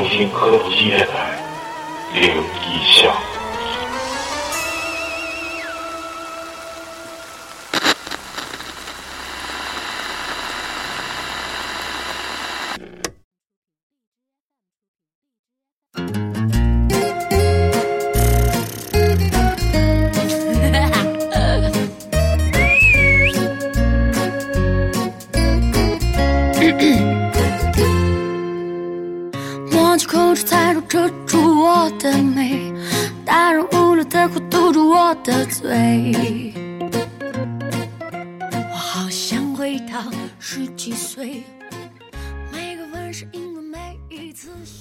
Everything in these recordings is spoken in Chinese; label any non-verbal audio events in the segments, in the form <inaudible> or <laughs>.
欢迎收听科普纪电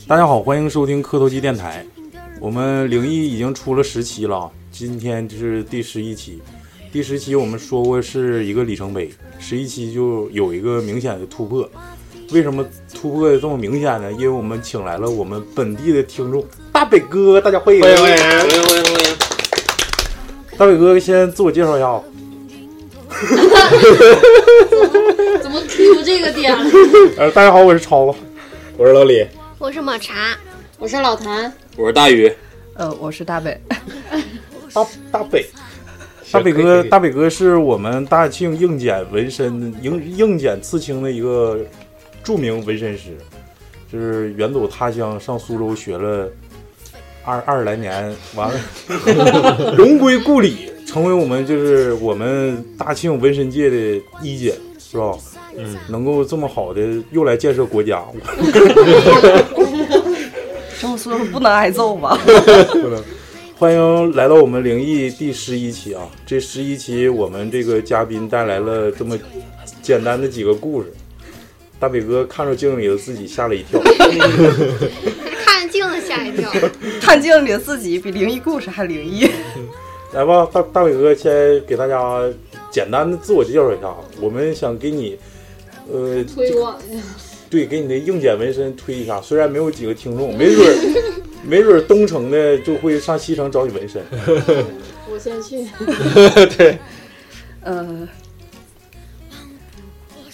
大家好，欢迎收听磕头机电台。我们灵异已经出了十期了啊，今天就是第十一期。第十期我们说过是一个里程碑，十一期就有一个明显的突破。为什么突破的这么明显呢？因为我们请来了我们本地的听众大北哥，大家欢迎！欢迎欢迎欢迎欢迎欢迎！大北哥先自我介绍一下啊。<laughs> 怎么 Q 这个点了？呃，大家好，我是超子。我是老李，我是抹茶，我是老谭，我是大宇，呃，我是大北，<laughs> 大大北，大北哥，大北哥是我们大庆应检纹身应应检刺青的一个著名纹身师，就是远走他乡上苏州学了二二十来年，完了 <laughs> 荣归故里，成为我们就是我们大庆纹身界的一姐，是吧？嗯，能够这么好的又来建设国家，<laughs> 这么说不能挨揍吧？<laughs> 不能。欢迎来到我们灵异第十一期啊！这十一期我们这个嘉宾带来了这么简单的几个故事。大北哥看着镜里的自己吓了一跳，<laughs> 看镜子吓一跳。看镜里的自己比灵异故事还灵异。来吧，大大伟哥先给大家简单的自我介绍一下。我们想给你，呃，推广对，给你的硬件纹身推一下。虽然没有几个听众，没准儿 <laughs> 没准儿东城的就会上西城找你纹身。<laughs> 我先去。<laughs> 对，呃，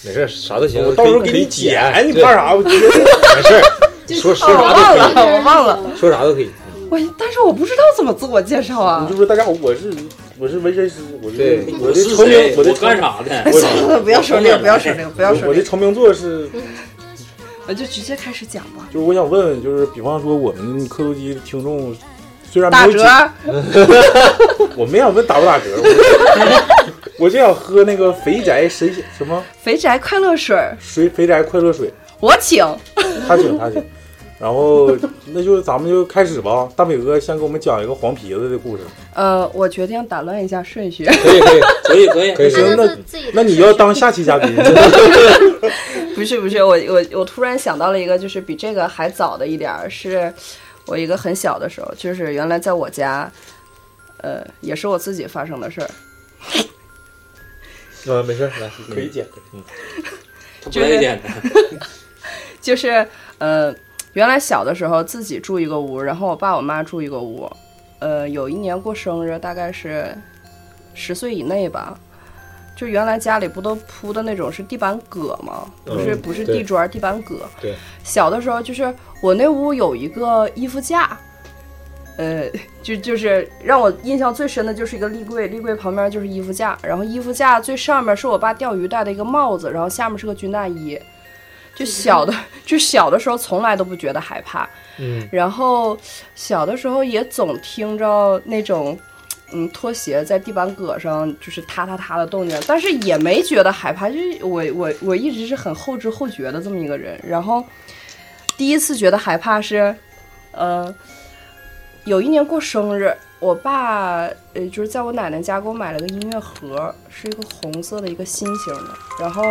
没事，啥都行，我到时候给你剪，你怕啥？我觉得没事，说说哦我忘了，啥都可我忘了，说啥都可以。我但是我不知道怎么自我介绍啊你就。说大家好，我是我是纹身师，我是，我的成名，我的干？啥的？<laughs> 哎算了，不要说这个，不要说这个，不要说这个，我的成名作是，我就直接开始讲吧。就是我想问问，就是比方说我们磕头机听众，虽然打没有折几，，<laughs> 我没想问打不打折，我 <laughs> 我就想喝那个肥宅神什么肥宅快乐水，谁肥宅快乐水，我请。他请他请，然后 <laughs> 那就咱们就开始吧。大北哥先给我们讲一个黄皮子的故事。呃，我决定打乱一下顺序。<laughs> 可以可以可以可以可以行，那自己的那你要当下期嘉宾，<laughs> 不是不是，我我我突然想到了一个，就是比这个还早的一点儿，是我一个很小的时候，就是原来在我家，呃，也是我自己发生的事儿。呃，没事，来可以剪。嗯不带剪的。就是呃，原来小的时候自己住一个屋，然后我爸我妈住一个屋。呃，有一年过生日，大概是十岁以内吧。就原来家里不都铺的那种是地板革吗？不是嗯不是地砖，地板革。对。小的时候就是我那屋有一个衣服架，呃，就就是让我印象最深的就是一个立柜，立柜旁边就是衣服架，然后衣服架最上面是我爸钓鱼戴的一个帽子，然后下面是个军大衣。就小的，就小的时候从来都不觉得害怕，嗯，然后小的时候也总听着那种，嗯，拖鞋在地板革上就是踏踏踏的动静，但是也没觉得害怕，就是我我我一直是很后知后觉的这么一个人。然后第一次觉得害怕是，呃，有一年过生日，我爸呃就是在我奶奶家给我买了个音乐盒，是一个红色的一个心形的，然后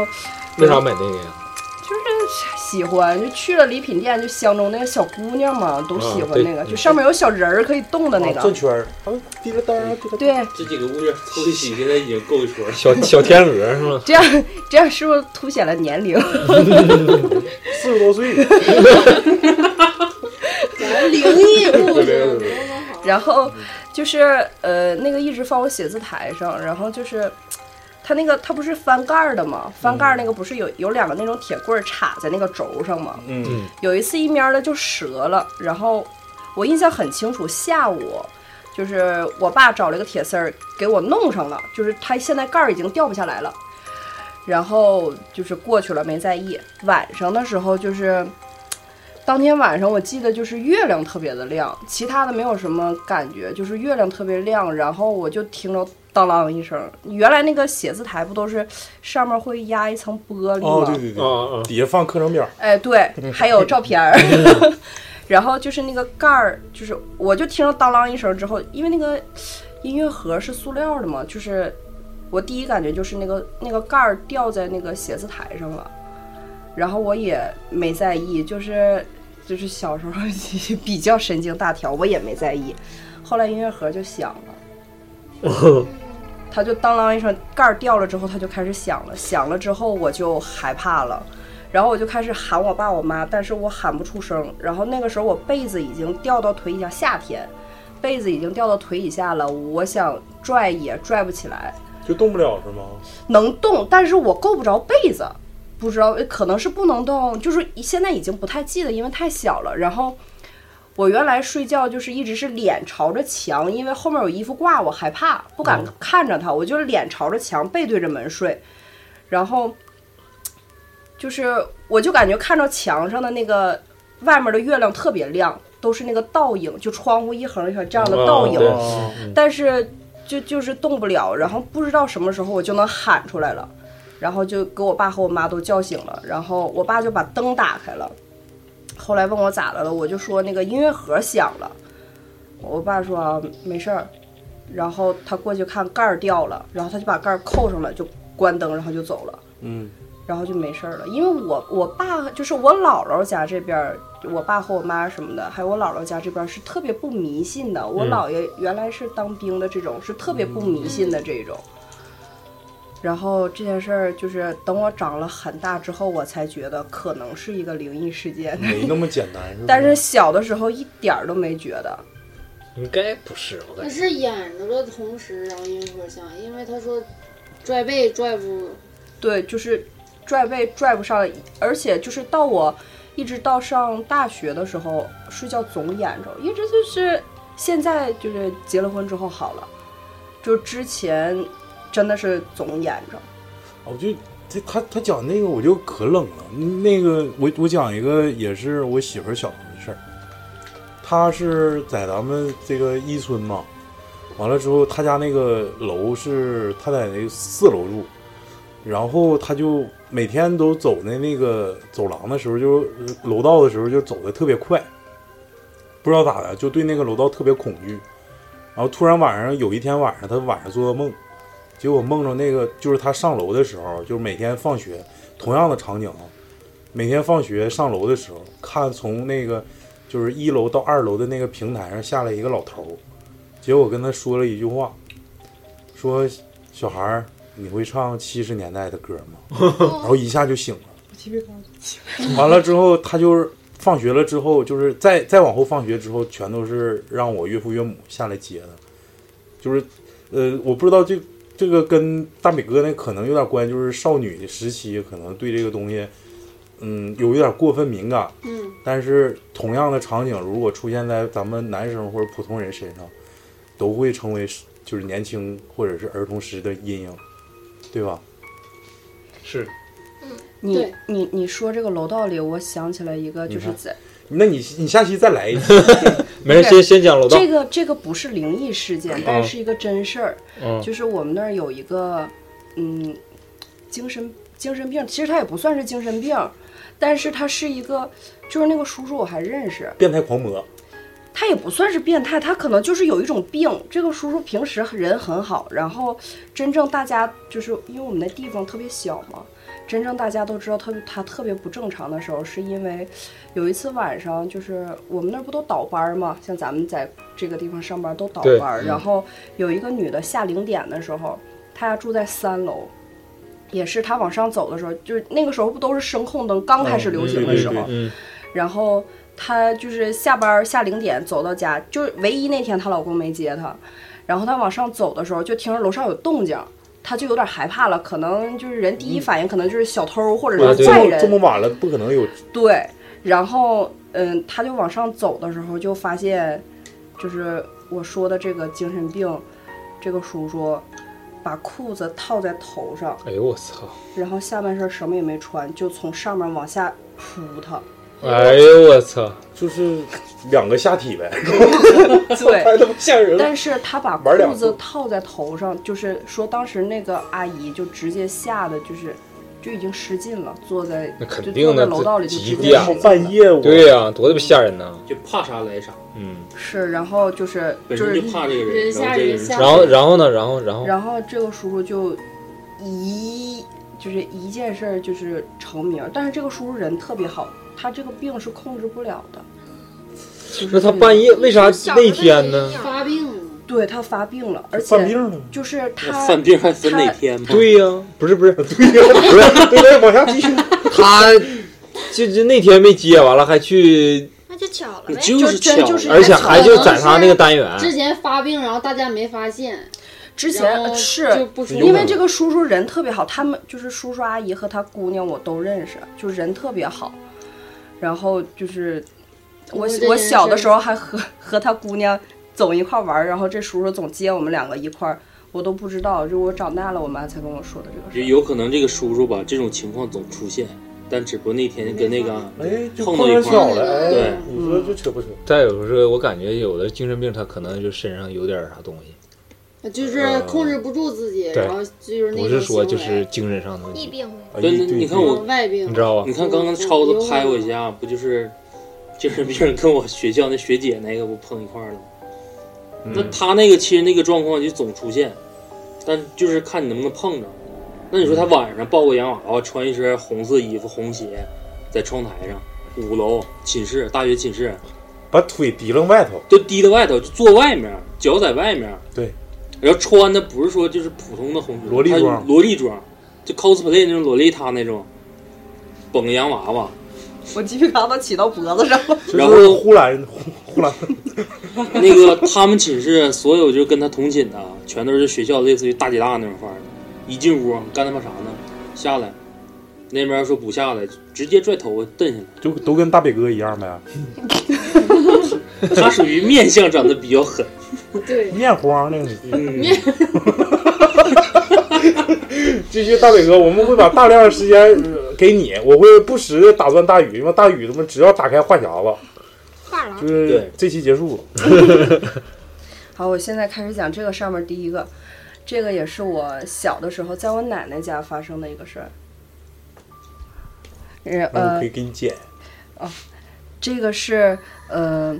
为啥买那个呀？就是喜欢，就去了礼品店，就相中那个小姑娘嘛，都喜欢那个，就上面有小人儿可以动的那个。啊转圈儿，啊，滴了当啊，滴了当。对，这几个物件凑一起，现在已经够一撮了。小小天鹅是吗？<laughs> 这样这样是不是凸显了年龄？<laughs> 四十多岁，咱灵异故对对事，<laughs> 然后就是呃，那个一直放我写字台上，然后就是它那个它不是翻盖儿的吗？翻盖儿那个不是有有两个那种铁棍儿插在那个轴上吗？嗯有一次一面儿的就折了，然后我印象很清楚，下午就是我爸找了个铁丝儿给我弄上了，就是它现在盖儿已经掉不下来了，然后就是过去了没在意。晚上的时候就是。当天晚上我记得就是月亮特别的亮，其他的没有什么感觉，就是月亮特别亮，然后我就听着当啷一声。原来那个写字台不都是上面会压一层玻璃吗？哦，对对对，底下放课程表，哎，对，还有照片儿。<laughs> 然后就是那个盖儿，就是我就听着当啷一声之后，因为那个音乐盒是塑料的嘛，就是我第一感觉就是那个那个盖儿掉在那个写字台上了，然后我也没在意，就是就是小时候 <laughs> 比较神经大条，我也没在意。后来音乐盒就响了。<laughs> 它就当啷一声，盖儿掉了之后，它就开始响了。响了之后，我就害怕了，然后我就开始喊我爸我妈，但是我喊不出声。然后那个时候我被子已经掉到腿以下，夏天，被子已经掉到腿以下了，我想拽也拽不起来，就动不了是吗？能动，但是我够不着被子，不知道可能是不能动，就是现在已经不太记得，因为太小了。然后我原来睡觉就是一直是脸朝着墙，因为后面有衣服挂，我害怕，不敢看着它，我就是脸朝着墙，背对着门睡。然后就是我就感觉看着墙上的那个外面的月亮特别亮，都是那个倒影，就窗户一横一横这样的倒影，哦但是就就是动不了，然后不知道什么时候我就能喊出来了。然后就给我爸和我妈都叫醒了，然后我爸就把灯打开了。后来问我咋的了，我就说那个音乐盒响了。我爸说、啊、没事儿，然后他过去看盖儿掉了，然后他就把盖儿扣上了，就关灯，然后就走了，嗯，然后就没事儿了。因为我我爸就是我姥姥家这边儿，我爸和我妈什么的，还有我姥姥家这边儿是特别不迷信的。我嗯姥爷原来是当兵的，这种是特别不迷信的这种。然后这件事儿就是等我长了很大之后，我才觉得可能是一个灵异事件。没那么简单是？但是小的时候一点儿都没觉得。应该不是，我感觉。他是演着的同时，然后音乐盒响，因为他说拽背拽不，对，就是拽背拽不上，而且就是到我一直到上大学的时候，睡觉总演着，一直就是现在就是结了婚之后好了，就之前真的是总演着。我就他他他讲那个我就可冷了。那个我我讲一个也是我媳妇儿小时候的事儿，她是在咱们这个伊村嘛，完了之后她家那个楼是她在那四楼住，然后她就每天都走在那个走廊的时候就楼道的时候就走的特别快，不知道咋的就对那个楼道特别恐惧，然后突然晚上有一天晚上她晚上做噩梦。结果梦着那个就是他上楼的时候，就是每天放学同样的场景啊，每天放学上楼的时候，看从那个就是一楼到二楼的那个平台上下来一个老头儿，结果跟他说了一句话，说小孩儿你会唱七十年代的歌吗？<laughs> 然后一下就醒了。完了之后，他就是放学了之后，就是再再往后放学之后，全都是让我岳父岳母下来接的，就是呃，我不知道这。这个跟大美哥那可能有点关系，就是少女的时期可能对这个东西，嗯，有一点过分敏感。嗯，但是同样的场景如果出现在咱们男生或者普通人身上，都会成为就是年轻或者是儿童时的阴影，对吧？是。你你你说这个楼道里，我想起来一个，就是在那你你下期再来一期。<laughs> 没事，先先讲楼道。这个这个不是灵异事件，但是是一个真事儿。嗯就是我们那儿有一个，嗯，精神精神病，其实他也不算是精神病，但是他是一个，就是那个叔叔我还认识，变态狂魔，他也不算是变态，他可能就是有一种病。这个叔叔平时人很好，然后真正大家就是因为我们那地方特别小嘛，真正大家都知道特别他特别不正常的时候，是因为有一次晚上，就是我们那儿不都倒班儿嘛，像咱们在这个地方上班都倒班然后有一个女的下零点的时候，她家住在三楼。也是她往上走的时候，就是那个时候不都是声控灯刚开始流行的时候，嗯，然后她就是下班下零点走到家，就是唯一那天她老公没接她，然后她往上走的时候就听着楼上有动静，他就有点害怕了，可能就是人第一反应可能就是小偷或者是坏人，这么晚了，不可能有对，然后嗯，他就往上走的时候，就发现，就是我说的这个精神病，这个叔叔把裤子套在头上，哎呦我操！然后下半身什么也没穿，就从上面往下扑他。哎呦我操！就是两个下体呗，<laughs> 对，太他妈吓人了。但是他把裤子套在头上，就是说当时那个阿姨就直接吓得就是就已经失禁了，坐在那肯就坐在定的，楼道里就直接半夜我对呀、多他妈吓人呐！就怕啥来啥，嗯，是，然后就是就是怕这个人，吓人吓然后然后呢？然后然后然后这个叔叔就一就是一件事儿就是成名，但是这个叔叔人特别好，他这个病是控制不了的。就是那他半夜为啥那天呢？发病了，对他发病了，而且犯病了，就是他犯病还分哪天吗？对呀、不是不是，对呀，对对，往下继续。他就就那天没接，完了还去，那就巧了呗。就是巧就是而且还就在他那个单元，之前发病，然后大家没发现，之前是因为这个叔叔人特别好，他们就是叔叔阿姨和他姑娘我都认识，就人特别好。然后就是我我小的时候还和和他姑娘总一块玩儿，然后这叔叔总接我们两个一块儿，我都不知道，就我长大了，我妈才跟我说的这个事有可能这个叔叔吧，这种情况总出现，但只不过那天跟那个哎，碰碰到一块儿了，哎，对你说这扯不扯？再有是，我感觉有的精神病他可能就身上有点啥东西，就是控制不住自己，对然后就是那种不是说就是精神上的问题，疫病，哎对对你看我嗯外病你，知道吧你？看刚刚超子拍我一下，不就是精神病跟我学校那学姐那个不碰一块儿了吗？那嗯他那个其实那个状况就总出现，但就是看你能不能碰着。那你说他晚上抱个洋娃娃，穿一身红色衣服、红鞋，在窗台上，五楼寝室，大学寝室，把腿提楞外头，就提到外头，就坐外面，脚在外面。对，然后穿的不是说就是普通的红他萝莉装萝莉装，就 cosplay 那种萝莉塔那种，绷个洋娃娃，我鸡皮疙瘩起到脖子上了。然后就是呼兰呼呼兰，<laughs> 那个他们寝室所有就跟他同寝的，全都是学校类似于大姐大那种范儿的。一进屋干他妈啥呢？下来，那边说不下来，直接拽头发蹬下来。就都跟大北哥一样呗，<laughs> <laughs> 他属于面相长得比较狠，<laughs> 对，面黄那个。嗯，<laughs> 继续，大伟哥，我们会把大量的时间呃给你，我会不时的打断大宇，因为大宇他妈只要打开话匣子，就。是对这期结束了。好，我现在开始讲这个上面第一个，这个也是我小的时候在我奶奶家发生的一个事儿。呃呃那我可以，给你剪。哦这个是呃，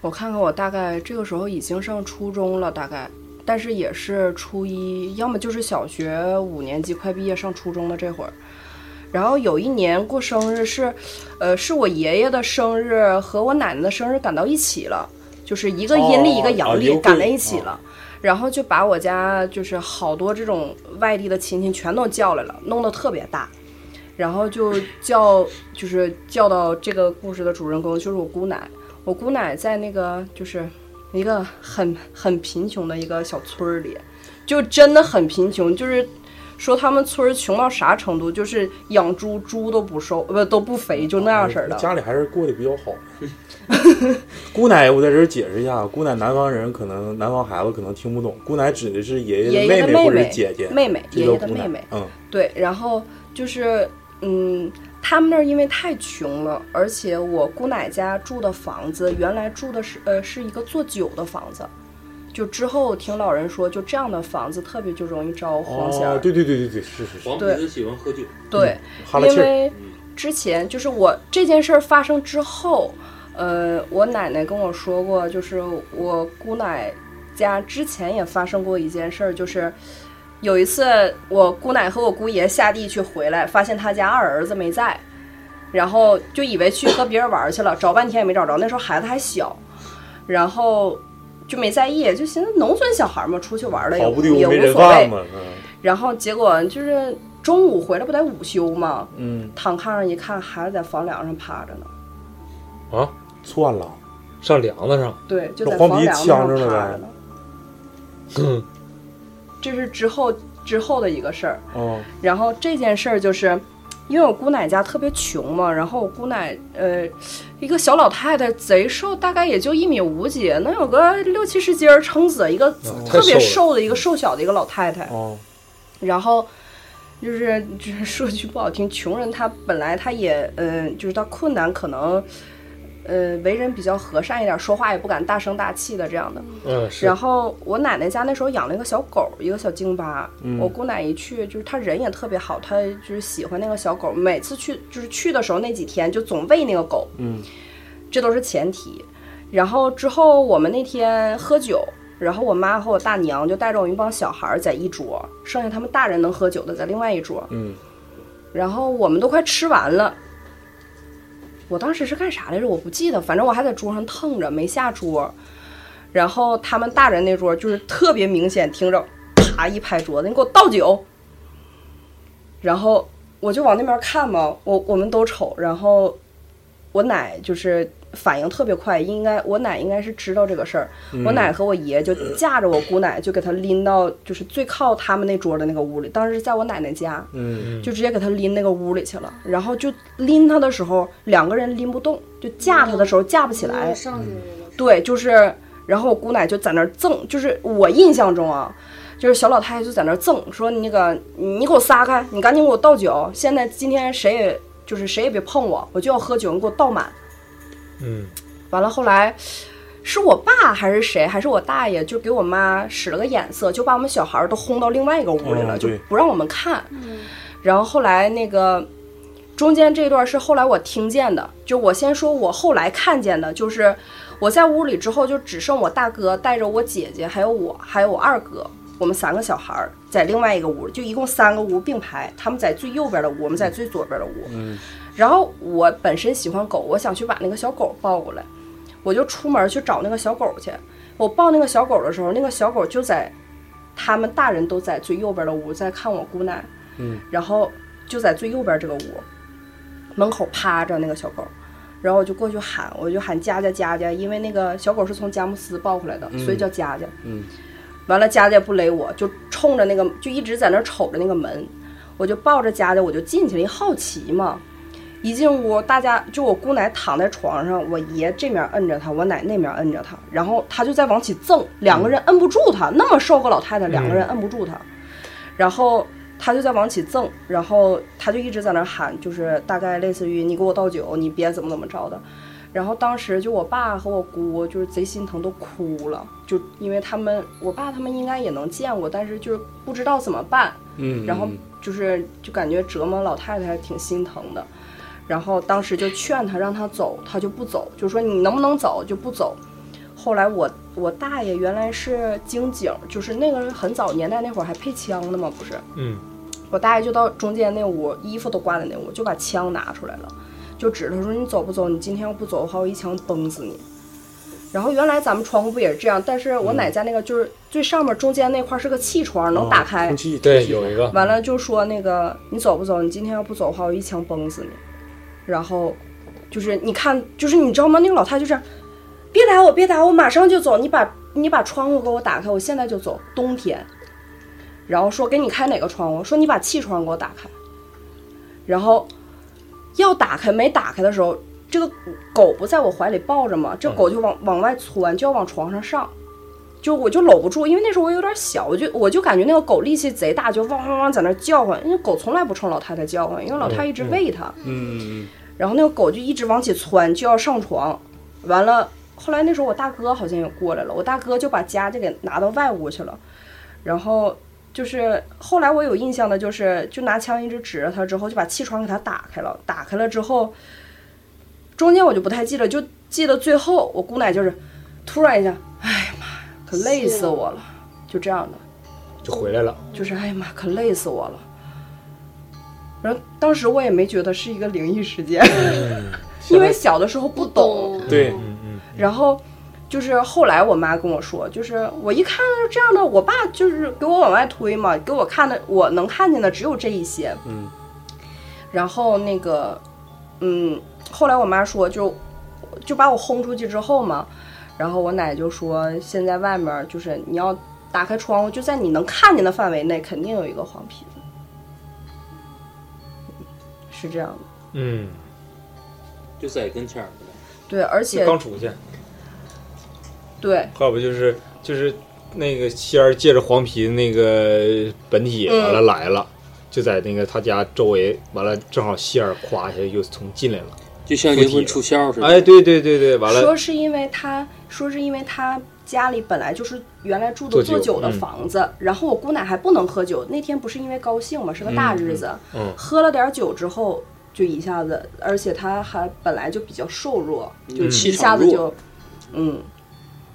我看看，我大概这个时候已经上初中了，大概，但是也是初一，要么就是小学五年级快毕业上初中的这会儿。然后有一年过生日是，呃，是我爷爷的生日和我奶奶的生日赶到一起了，就是一个阴历、哦一个阳历赶在一起啊了。然后就把我家就是好多这种外地的亲戚全都叫来了，弄得特别大。然后就叫，就是叫到这个故事的主人公，就是我姑奶。我姑奶在那个就是一个很很贫穷的一个小村儿里，就真的很贫穷，就是说他们村儿穷到啥程度，就是养猪猪都不瘦，不都不肥，就那样式儿的。家里还是过得比较好。<laughs> 姑奶，我在这儿解释一下，姑奶南方人可能南方孩子可能听不懂，姑奶指的是爷爷的妹妹或者姐姐，妹妹，爷爷的妹妹。嗯，对，然后就是，嗯，他们那儿因为太穷了，而且我姑奶家住的房子原来住的是呃是一个做酒的房子，就之后听老人说，就这样的房子特别就容易招黄仙儿。哦，对对对对对，是是是，黄皮子喜欢喝酒，对，因为之前就是我这件事儿发生之后，呃，我奶奶跟我说过，就是我姑奶家之前也发生过一件事儿，就是有一次我姑奶和我姑爷下地去回来，发现他家二儿子没在，然后就以为去和别人玩去了，找半天也没找着，那时候孩子还小，然后。就没在意，就寻思农村小孩嘛，出去玩了也无所谓。然后结果就是中午回来不得午休嘛，嗯，躺炕上一看，孩子在房梁上趴着呢。啊，窜了，上梁子上，对，就在房梁子上呛着了呗趴着呢。<laughs> 这是之后之后的一个事儿。哦，然后这件事儿就是，因为我姑奶家特别穷嘛，然后我姑奶呃一个小老太太贼瘦，大概也就一米五几，能有个六七十斤儿撑死，一个特别瘦的一个瘦小的一个老太太。哦，然后就是就是说句不好听，穷人他本来他也嗯、呃就是他困难可能。呃，为人比较和善一点，说话也不敢大声大气的这样的。嗯，是然后我奶奶家那时候养了一个小狗，一个小京巴。嗯我姑奶一去，就是她人也特别好，她就是喜欢那个小狗。每次去就是去的时候那几天就总喂那个狗，嗯，这都是前提。然后之后我们那天喝酒，然后我妈和我大娘就带着我们一帮小孩儿在一桌，剩下他们大人能喝酒的在另外一桌。嗯，然后我们都快吃完了。我当时是干啥来着？我不记得，反正我还在桌上腾着，没下桌。然后他们大人那桌就是特别明显，听着啪一拍桌子，你给我倒酒。然后我就往那边看嘛，我我们都瞅，然后我奶就是反应特别快，应该我奶应该是知道这个事儿，我奶和我爷就架着我姑奶就给她拎到就是最靠他们那桌的那个屋里，当时在我奶奶家，嗯，就直接给她拎那个屋里去了。然后就拎她的时候，两个人拎不动，就架她的时候架不起来。上去了。对，就是，然后我姑奶就在那儿赠，就是我印象中啊，就是小老太太就在那儿赠，说你那个你给我撒开，你赶紧给我倒酒。现在今天谁也就是谁也别碰我，我就要喝酒，你给我倒满。嗯，完了后来。是我爸还是谁，还是我大爷，就给我妈使了个眼色，就把我们小孩儿都轰到另外一个屋里了，哦就不让我们看。然后后来那个中间这段是后来我听见的，就我先说我后来看见的，就是我在屋里之后就只剩我大哥带着我姐姐，还有我，还有我二哥，我们三个小孩儿在另外一个屋，就一共三个屋并排，他们在最右边的屋，我们在最左边的屋。嗯。然后我本身喜欢狗，我想去把那个小狗抱过来，我就出门去找那个小狗去。我抱那个小狗的时候，那个小狗就在他们大人都在最右边的屋在看我姑奶。嗯。然后就在最右边这个屋门口趴着那个小狗，然后我就过去喊，我就喊佳佳佳佳，因为那个小狗是从佳木斯抱回来的，所以叫佳佳。嗯。完了，佳佳不勒我，就冲着那个，就一直在那瞅着那个门，我就抱着佳佳，我就进去了，一好奇嘛。一进屋，大家就我姑奶躺在床上，我爷这面摁着她，我奶那面摁着她，然后她就在往起蹭，两个人摁不住她，那么瘦个老太太，两个人摁不住她，然后她就在往起蹭，然后她就一直在那喊，就是大概类似于你给我倒酒，你别怎么怎么着的。然后当时就我爸和我姑就是贼心疼，都哭了，就因为他们我爸他们应该也能见过，但是就是不知道怎么办，嗯，然后就是就感觉折磨老太太还挺心疼的，然后当时就劝他让他走，他就不走，就说你能不能走就不走。后来我我大爷原来是京警，就是那个很早年代那会儿还配枪的嘛，不是？嗯，我大爷就到中间那屋，衣服都挂在那屋，就把枪拿出来了，就指着他说：“你走不走？你今天要不走的话，我一枪崩死你。”然后原来咱们窗户不也是这样？但是我奶家那个就是最上面中间那块是个气窗，能打开。空气对，有一个，完了就说那个你走不走？你今天要不走的话，我一枪崩死你。然后就是你看，就是你知道吗？那个老太太就这样，别打我，别打我，马上就走。你把你把窗户给我打开，我现在就走。冬天，然后说给你开哪个窗户？说你把气窗给我打开。然后要打开没打开的时候，这个狗不在我怀里抱着吗？这狗就往往外窜，就要往床上上。就我就搂不住，因为那时候我有点小，我就我就感觉那个狗力气贼大，就汪汪汪在那叫唤。因为狗从来不冲老太太叫唤，因为老太太一直喂它。嗯然后那个狗就一直往起窜，就要上床。完了，后来那时候我大哥好像也过来了，我大哥就把家就给拿到外屋去了。然后就是后来我有印象的，就是就拿枪一直指着他，之后就把气窗给他打开了。打开了之后，中间我就不太记得，就记得最后我姑奶就是突然一下，哎呀妈呀，可累死我了，就这样的。就回来了。就是哎呀妈，可累死我了。然后当时我也没觉得是一个灵异事件，<laughs> 因为小的时候不懂。嗯，对，嗯嗯，然后就是后来我妈跟我说，就是我一看到这样的，我爸就是给我往外推嘛，给我看的我能看见的只有这一些。嗯。然后那个，嗯，后来我妈说就就把我轰出去之后嘛，然后我奶就说现在外面就是你要打开窗户，就在你能看见的范围内，肯定有一个黄皮子，是这样的。嗯，就在跟前儿。对，而且刚出去，对，要不就是就是那个仙儿借着黄皮那个本体嗯。完了来了，就在那个他家周围，完了正好仙儿夸一下又从进来了，就像灵魂出窍似的。哎，对对对对，完了。说是因为他说是因为他家里本来就是原来住的做酒的嗯。房子，然后我姑奶还不能喝酒，那天不是因为高兴嘛，是个大日子，嗯嗯。喝了点酒之后就一下子，而且她还本来就比较瘦弱，就嗯。一下子就，嗯，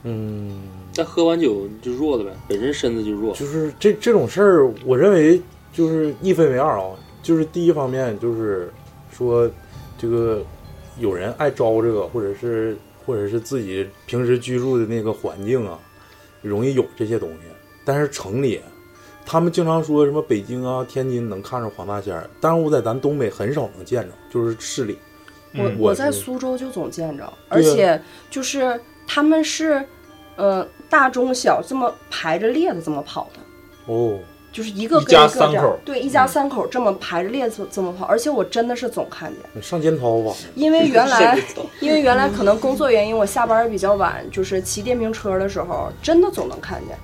嗯，但喝完酒就弱了呗，本身身子就弱。就是这这种事儿，我认为就是一分为二啊。就是第一方面就是说，这个有人爱招这个，或者是或者是自己平时居住的那个环境啊，容易有这些东西。但是城里，他们经常说什么北京啊、天津能看着黄大仙儿，但是我在咱东北很少能见着，就是市里。我嗯我在苏州就总见着，而且就是他们是，呃，大中小这么排着列的这么跑的。哦，就是一个跟一个这样三口对，一家三口这么排着列子这么跑，而且我真的是总看见，上肩掏吧。因为原来 <laughs> 因为原来可能工作原因，我下班比较晚，就是骑电瓶车的时候，真的总能看见，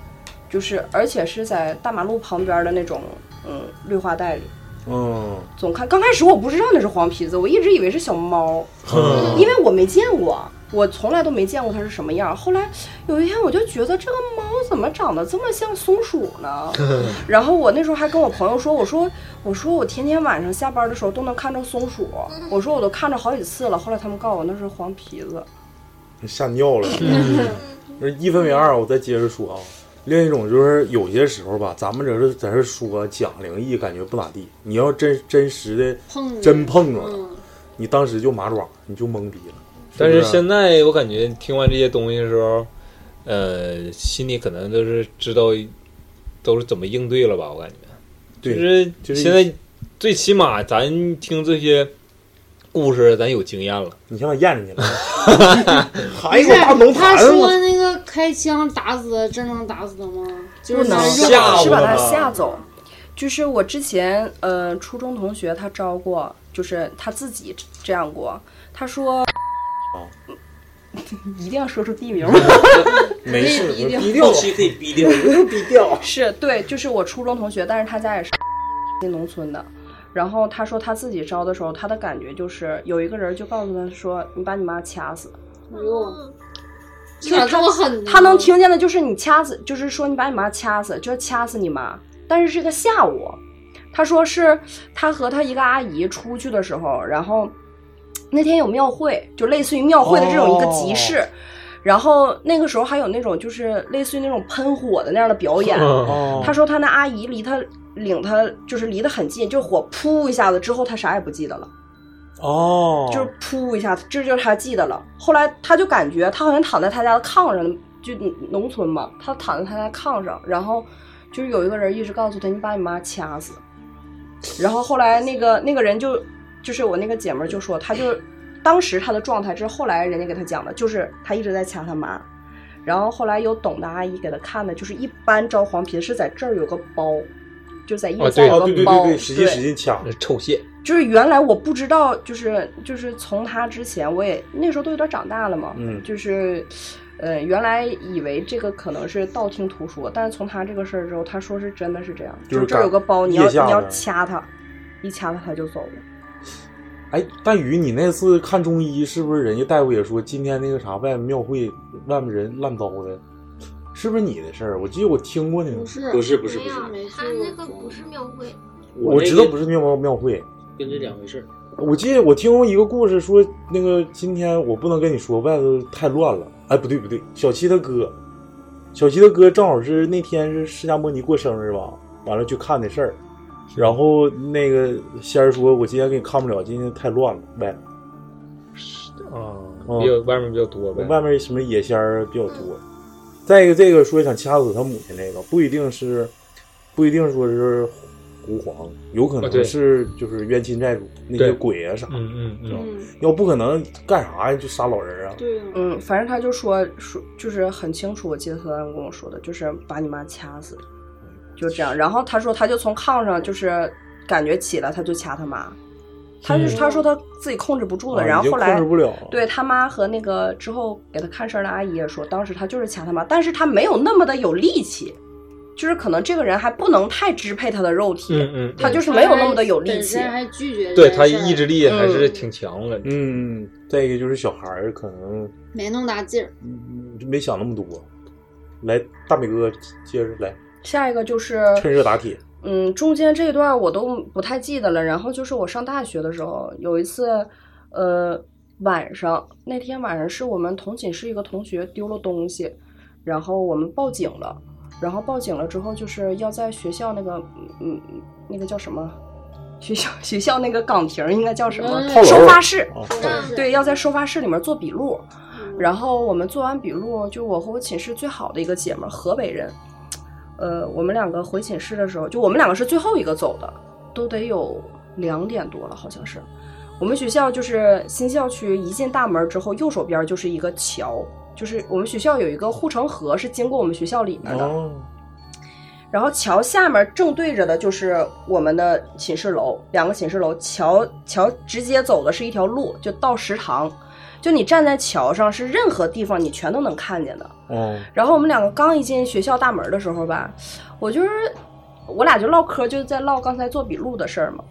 就是而且是在大马路旁边的那种嗯绿化带里。嗯，总看，刚开始我不知道那是黄皮子，我一直以为是小猫，嗯因为我没见过，我从来都没见过它是什么样。后来有一天我就觉得这个猫怎么长得这么像松鼠呢？<laughs> 然后我那时候还跟我朋友说，我说我说我天天晚上下班的时候都能看着松鼠，我说我都看着好几次了。后来他们告诉我那是黄皮子。吓尿了。<laughs> 就是一分为二，我再接着说啊。另一种就是有些时候吧，咱们这是在这说讲灵异，感觉不咋地。你要真真实的碰真碰着了，嗯你当时就麻爪，你就懵逼了。但是是不是现在我感觉听完这些东西的时候，呃，心里可能都是知道都是怎么应对了吧？我感觉，对就是就是现在最起码咱听这些故事，咱有经验了。你先把咽进去了，还 <laughs> 不是有大龙他说那个开枪打死真能打死他吗？就是不能吓是把他吓走。就是我之前呃初中同学他招过，就是他自己这样过。他说，<laughs> 一定要说出地名吗？<laughs> 没事，一定逼掉后，期可以逼掉。逼掉。<laughs> 是对，就是我初中同学，但是他家也是农村的。然后他说他自己招的时候，他的感觉就是有一个人就告诉他说：“你把你妈掐死。哎呦，”咋这么狠呢？他能听见的就是你掐死，就是说你把你妈掐死，就是掐死你妈。但是是个下午，他说是他和他一个阿姨出去的时候，然后那天有庙会，就类似于庙会的这种一个集市。然后那个时候还有那种就是类似于那种喷火的那样的表演，<laughs> 哦。他说他那阿姨离他领他就是离得很近，就火噗一下子之后他啥也不记得了，哦，就是噗一下子，这就是他记得了。后来他就感觉他好像躺在他家的炕上，就农村嘛，他躺在他家炕上，然后就是有一个人一直告诉他你把你妈掐死，然后后来那个那个人就就是我那个姐们儿就说她就当时她的状态，这是后来人家给她讲的，就是她一直在掐她妈。然后后来有懂的阿姨给她看的，就是一般招黄皮是在这儿有个包，就在腋下哦对哦，对对有个包，使劲使劲掐，臭蟹，就是原来我不知道，就是就是从她之前，我也那时候都有点长大了嘛，嗯就是，呃，原来以为这个可能是道听途说，但是从他这个事儿之后，他说是真的是这样，就是这儿有个包，你要你要掐他，一掐他他就走了。哎，大宇，你那次看中医是不是人家大夫也说今天那个啥外面庙会外面人烂糟的，是不是你的事儿？我记得我听过那个不，是不是不是没有不是，没他那个不是庙会，我知道不是庙庙庙会。跟这两回事儿。我记得我听过一个故事，说那个今天我不能跟你说，外头太乱了。哎，不对不对，小七他哥，小七他哥正好是那天是释迦摩尼过生日吧，完了去看的事儿，然后那个仙儿说，我今天给你看不了，今天太乱了，外啊，嗯比较外面比较多呗。外面什么野仙儿比较多。再一个，这个说想掐死他母亲，这个不一定是，不一定说是狐皇，有可能是就是冤亲债主那些鬼啊啥的，嗯嗯嗯，嗯，要不可能干啥呀就杀老人啊。对，嗯，反正他就说说就是很清楚，我记得他跟我说的，就是把你妈掐死，就这样。然后他说他就从炕上就是感觉起来，他就掐他妈，他就、嗯他说他自己控制不住了，然后后来控制不了对他妈和那个之后给他看事儿的阿姨也说，当时他就是掐他妈，但是他没有那么的有力气，就是可能这个人还不能太支配他的肉体，嗯嗯，他就是没有那么的有力气。本身还拒绝对他意志力还是挺强的。嗯，再一个就是小孩儿可能没那么大劲儿。嗯没想那么多。来，大美哥接着来，下一个就是趁热打铁。嗯，中间这一段我都不太记得了。然后就是我上大学的时候，有一次，呃，晚上那天晚上是我们同寝室一个同学丢了东西，然后我们报警了。然后报警了之后，就是要在学校那个，嗯嗯，那个叫什么？学校学校那个岗亭应该叫什么？嗯收发室。对，要在收发室里面做笔录。嗯然后我们做完笔录，就我和我寝室最好的一个姐们，河北人，呃，我们两个回寝室的时候，就我们两个是最后一个走的，都得有两点多了，好像是。我们学校就是新校区，一进大门之后，右手边就是一个桥，就是我们学校有一个护城河是经过我们学校里面的。哦，然后桥下面正对着的就是我们的寝室楼，两个寝室楼。桥桥直接走的是一条路，就到食堂。就你站在桥上，是任何地方你全都能看见的。哦，然后我们两个刚一进学校大门的时候吧，我就是我俩就唠嗑，就在唠刚才做笔录的事儿嘛。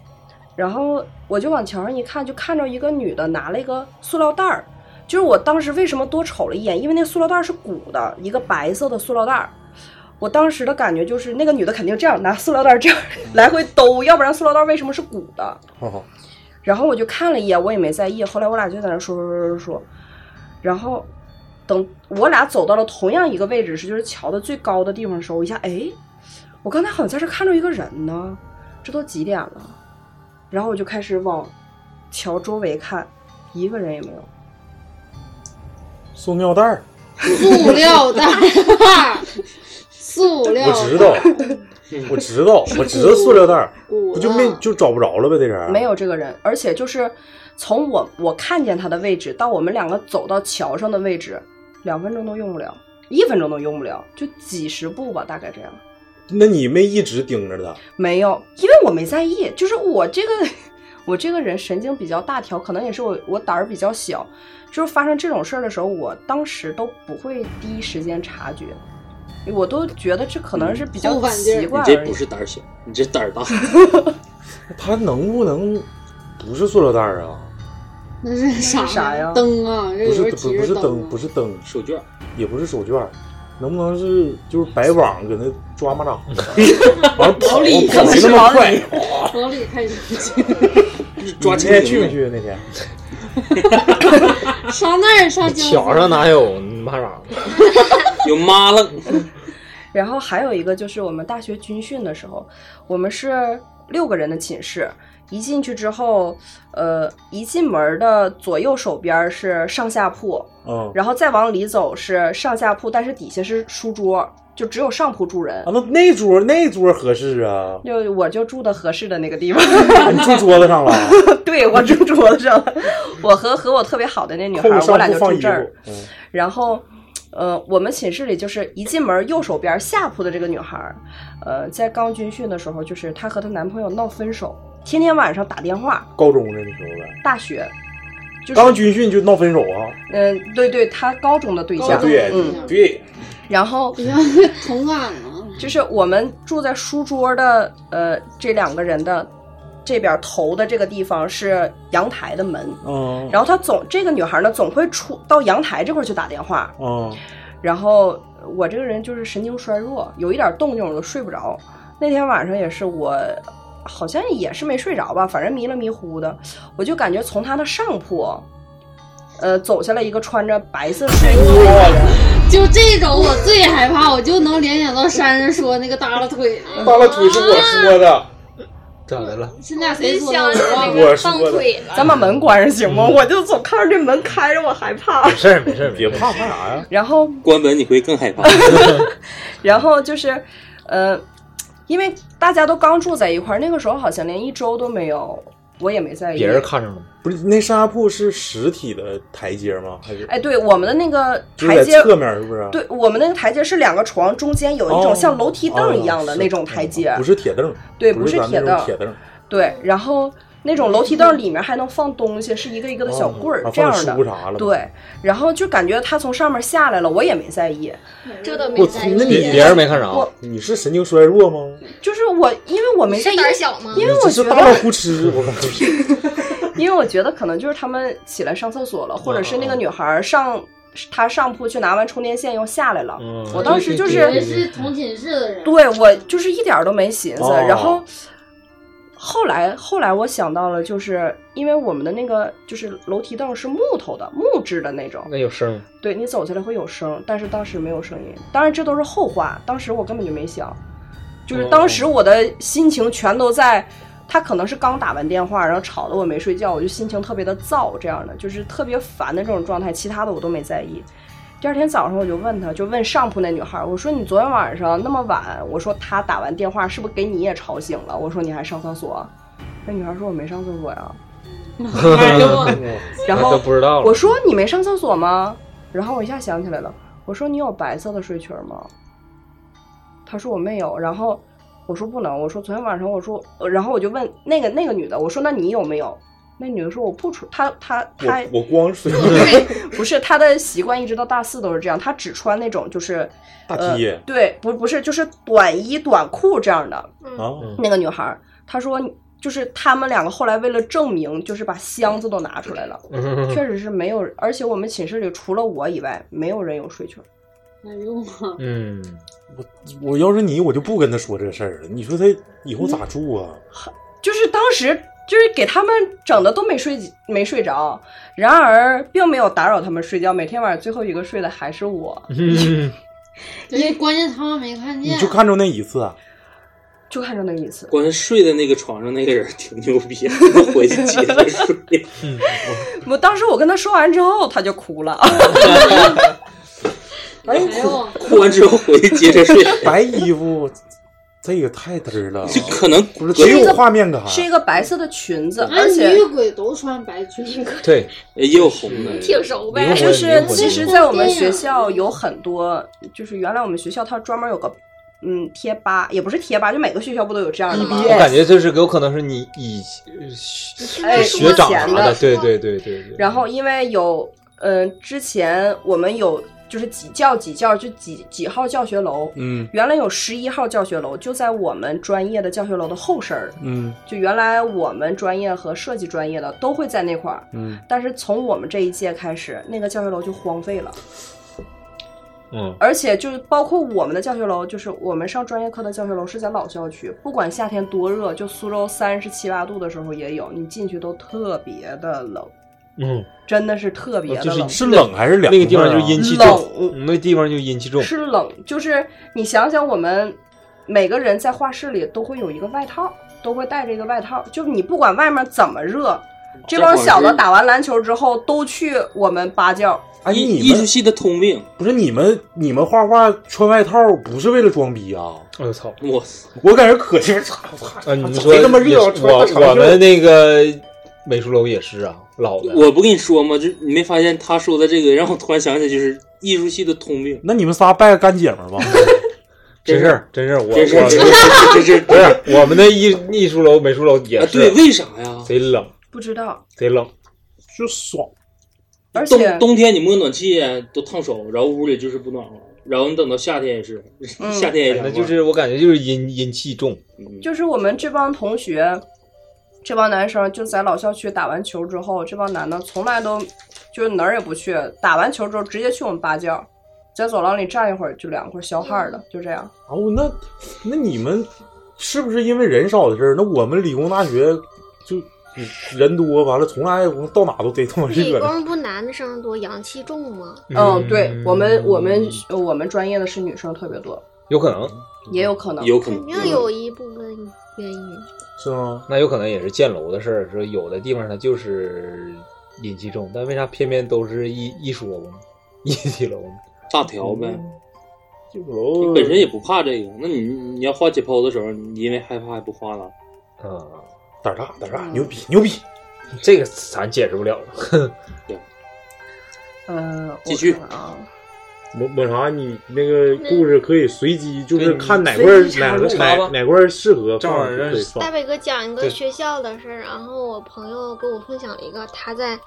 然后我就往桥上一看，就看着一个女的拿了一个塑料袋儿，就是我当时为什么多瞅了一眼，因为那塑料袋是鼓的，一个白色的塑料袋儿。我当时的感觉就是，那个女的肯定这样拿塑料袋这样来回兜，要不然塑料袋为什么是鼓的？然后我就看了一眼，我也没在意。后来我俩就在那说说说说说，然后等我俩走到了同样一个位置，是就是桥的最高的地方的时候，我一下哎，我刚才好像在这看着一个人呢，这都几点了？然后我就开始往桥周围看，一个人也没有。塑料袋儿，塑料袋儿，<laughs> 塑料我知道，我知道，我知道塑料袋不就没就找不着了呗？这人没有这个人，而且就是从我我看见他的位置到我们两个走到桥上的位置，两分钟都用不了，一分钟都用不了，就几十步吧，大概这样。那你没一直盯着他？没有，因为我没在意，就是我这个我这个人神经比较大条，可能也是我我胆儿比较小，就是发生这种事儿的时候，我当时都不会第一时间察觉，我都觉得这可能是比较后反劲儿奇怪而已你这不。是胆儿小，你这胆儿大。<laughs> 他能不能不是塑料袋儿啊？那是啥啥呀灯啊，这不是不不是灯，啊不是灯，手绢儿，也不是手绢儿，能不能是就是白网搁那抓蚂蚱，<laughs> 完了跑里跑没那么快？往里开始 <laughs> 抓你那天去没去那天？<laughs> 上那儿上桥上哪有蚂蚱？<laughs> 有妈了，<laughs> 然后还有一个就是我们大学军训的时候，我们是六个人的寝室，一进去之后，呃，一进门的左右手边是上下铺，嗯，然后再往里走是上下铺，但是底下是书桌，就只有上铺住人啊，。那那桌那桌合适啊？就我就住的合适的那个地方，你住桌子上了？<laughs> 对我住桌子上了。我和和我特别好的那女孩，我俩就住这儿。嗯然后，呃，我们寝室里就是一进门右手边下铺的这个女孩，呃，在刚军训的时候，就是她和她男朋友闹分手，天天晚上打电话。高中的那时候呗，大学，就是刚军训就闹分手啊？嗯、对对，她高中的对象，对嗯，对，然后比较 <laughs> 同感了。就是我们住在书桌的呃这两个人的这边头的这个地方是阳台的门，嗯然后她总这个女孩呢总会出到阳台这块去打电话，嗯，然后我这个人就是神经衰弱，有一点动静我都睡不着。那天晚上也是我，好像也是没睡着吧，反正迷了迷糊的，我就感觉从他的上铺，呃，走下来一个穿着白色睡衣的人，就这种我最害怕，我就能联想到山上说那个耷拉腿的。耷拉腿是我说的，咋的了？现在谁说的？我忘了。那个我说的咱把门关上行吗？我就总看着这门开着，我害怕没。事儿没事儿，别怕怕啥呀？然后关门你会更害怕。<laughs> <laughs> 然后就是，呃，因为大家都刚住在一块儿，那个时候好像连一周都没有，我也没在意。别人看上了吗？不是那上下铺是实体的台阶吗？还是哎，对，我们的那个台阶在侧面是不是？对，我们那个台阶是两个床中间有一种哦像楼梯凳一样的哦那种台阶，不是铁凳，对，不不是铁凳，铁凳，对，然后那种楼梯凳里面还能放东西，是一个一个的小柜儿、哦这样的。对，然后就感觉他从上面下来了，我也没在意，这都我没在意。那你别别人没看着我，你是神经衰弱吗？就是我，因为我没在是意，胆小吗？因为我这是觉大脑得，胡吃，我告诉你，<laughs> 因为我觉得可能就是他们起来上厕所了，或者是那个女孩儿上。她上铺去拿完充电线又下来了，嗯我当时就是是同寝室的人。对我就是一点儿都没寻思，哦然后后来后来我想到了，就是因为我们的那个就是楼梯凳是木头的木质的那种，那有声，对你走下来会有声，但是当时没有声音。当然这都是后话，当时我根本就没想，就是当时我的心情全都在。他可能是刚打完电话，然后吵得我没睡觉，我就心情特别的燥，这样的就是特别烦的这种状态。其他的我都没在意。第二天早上我就问他，就问上铺那女孩，我说你昨天晚上那么晚，我说他打完电话是不是给你也吵醒了？我说你还上厕所？那女孩说我没上厕所呀。然后不知道了。我说你没上厕所吗？然后我一下想起来了，我说你有白色的睡裙吗？他说我没有。然后我说不能，我说昨天晚上我说，呃然后我就问那个那个女的，我说那你有没有？那女的说我不出，她她她我我光睡不是她的习惯，一直到大四都是这样，她只穿那种就是大呃 T 对，不不是就是短衣短裤这样的。啊，那个女孩，她说就是他们两个后来为了证明，就是把箱子都拿出来了。嗯确实是没有，而且我们寝室里除了我以外，没有人有睡裙。哎呦我，嗯，我要是你，我就不跟他说这事儿了。你说他以后咋住啊？就是当时就是给他们整的都没睡没睡着，然而并没有打扰他们睡觉。每天晚上最后一个睡的还是我，嗯 <laughs> 因为关键他们没看见，你就看着那一次啊？就看着那一次。关键睡的那个床上那个人挺牛逼，回去接着睡。<laughs> <laughs> 我当时我跟他说完之后，他就哭了。哎呦，哭完之后回去接着睡，白衣服，这个太嘚儿了，这 <laughs> 可能不是贼有画面感。是一个白色的裙子，而且女鬼都穿白裙子，对，也有红的。<laughs> 挺熟呗。就是其实，在我们学校有很多，就是原来我们学校它专门有个嗯贴吧，也不是贴吧，就每个学校不都有这样的吗？我感觉就是有可能是你以哎学长啥的，对对对对对。然后因为有，嗯、之前我们有就是几教几教，就几几号教学楼，嗯原来有十一号教学楼，就在我们专业的教学楼的后身儿。嗯就原来我们专业和设计专业的都会在那块儿，嗯，但是从我们这一届开始，那个教学楼就荒废了。嗯，而且就是包括我们的教学楼，就是我们上专业课的教学楼是在老校区，不管夏天多热，就苏州三十七八度的时候也有，你进去都特别的冷，嗯，真的是特别的就是冷。是冷还是凉？那个地方就阴气重，那地方就阴气重。是冷，就是你想想，我们每个人在画室里都会有一个外套，都会带着一个外套，就是你不管外面怎么热，这帮小子打完篮球之后都去我们八教。哎，艺你艺术系的通病，不是你们你们画画穿外套不是为了装逼啊？我操！我我感觉可劲儿，操啊，你们说贼他妈热，我我们那个美术楼也是啊，老的。我不跟你说吗？就你没发现他说的这个，<laughs> 让我突然想起来，就是艺术系的通病。那你们仨拜个干姐们儿吧？<laughs> 真事儿，真事儿，我我这是 <laughs> 不是我们的艺艺术楼、美术楼也对，为啥呀？贼冷，不知道，贼冷。就爽。而且冬冬天你摸暖气都烫手，然后屋里就是不暖和，然后你等到夏天也是，嗯夏天也凉快那就是我感觉就是阴阴气重。嗯就是我们这帮同学，这帮男生就在老校区打完球之后，这帮男的从来都就是哪儿也不去，打完球之后直接去我们八教，在走廊里站一会儿就凉快，消汗的，就这样。哦，那那你们是不是因为人少的事儿？那我们理工大学就人多，完了从来我到哪都贼他妈理热理。工不男生多，阳气重吗？嗯，对我们我们呃我们专业的是女生特别多，有可能，也有可能。有可能肯定有一部分原因。是吗？那有可能也是建楼的事儿，说有的地方它就是阴气重，但为啥偏偏都是艺艺术楼呢？艺体楼呢？大条呗。楼本身也不怕这个。那你你要画解剖的时候，你因为害怕还不画了？嗯，胆儿大，胆儿大，牛逼牛逼！这个咱解释不了了。嗯，继续啊。抹抹茶，你那个故事可以随机，就是看哪块哪个插吧哪哪块适合正好放就可以放大。伟哥讲一个学校的事儿，然后我朋友跟我分享了一个他在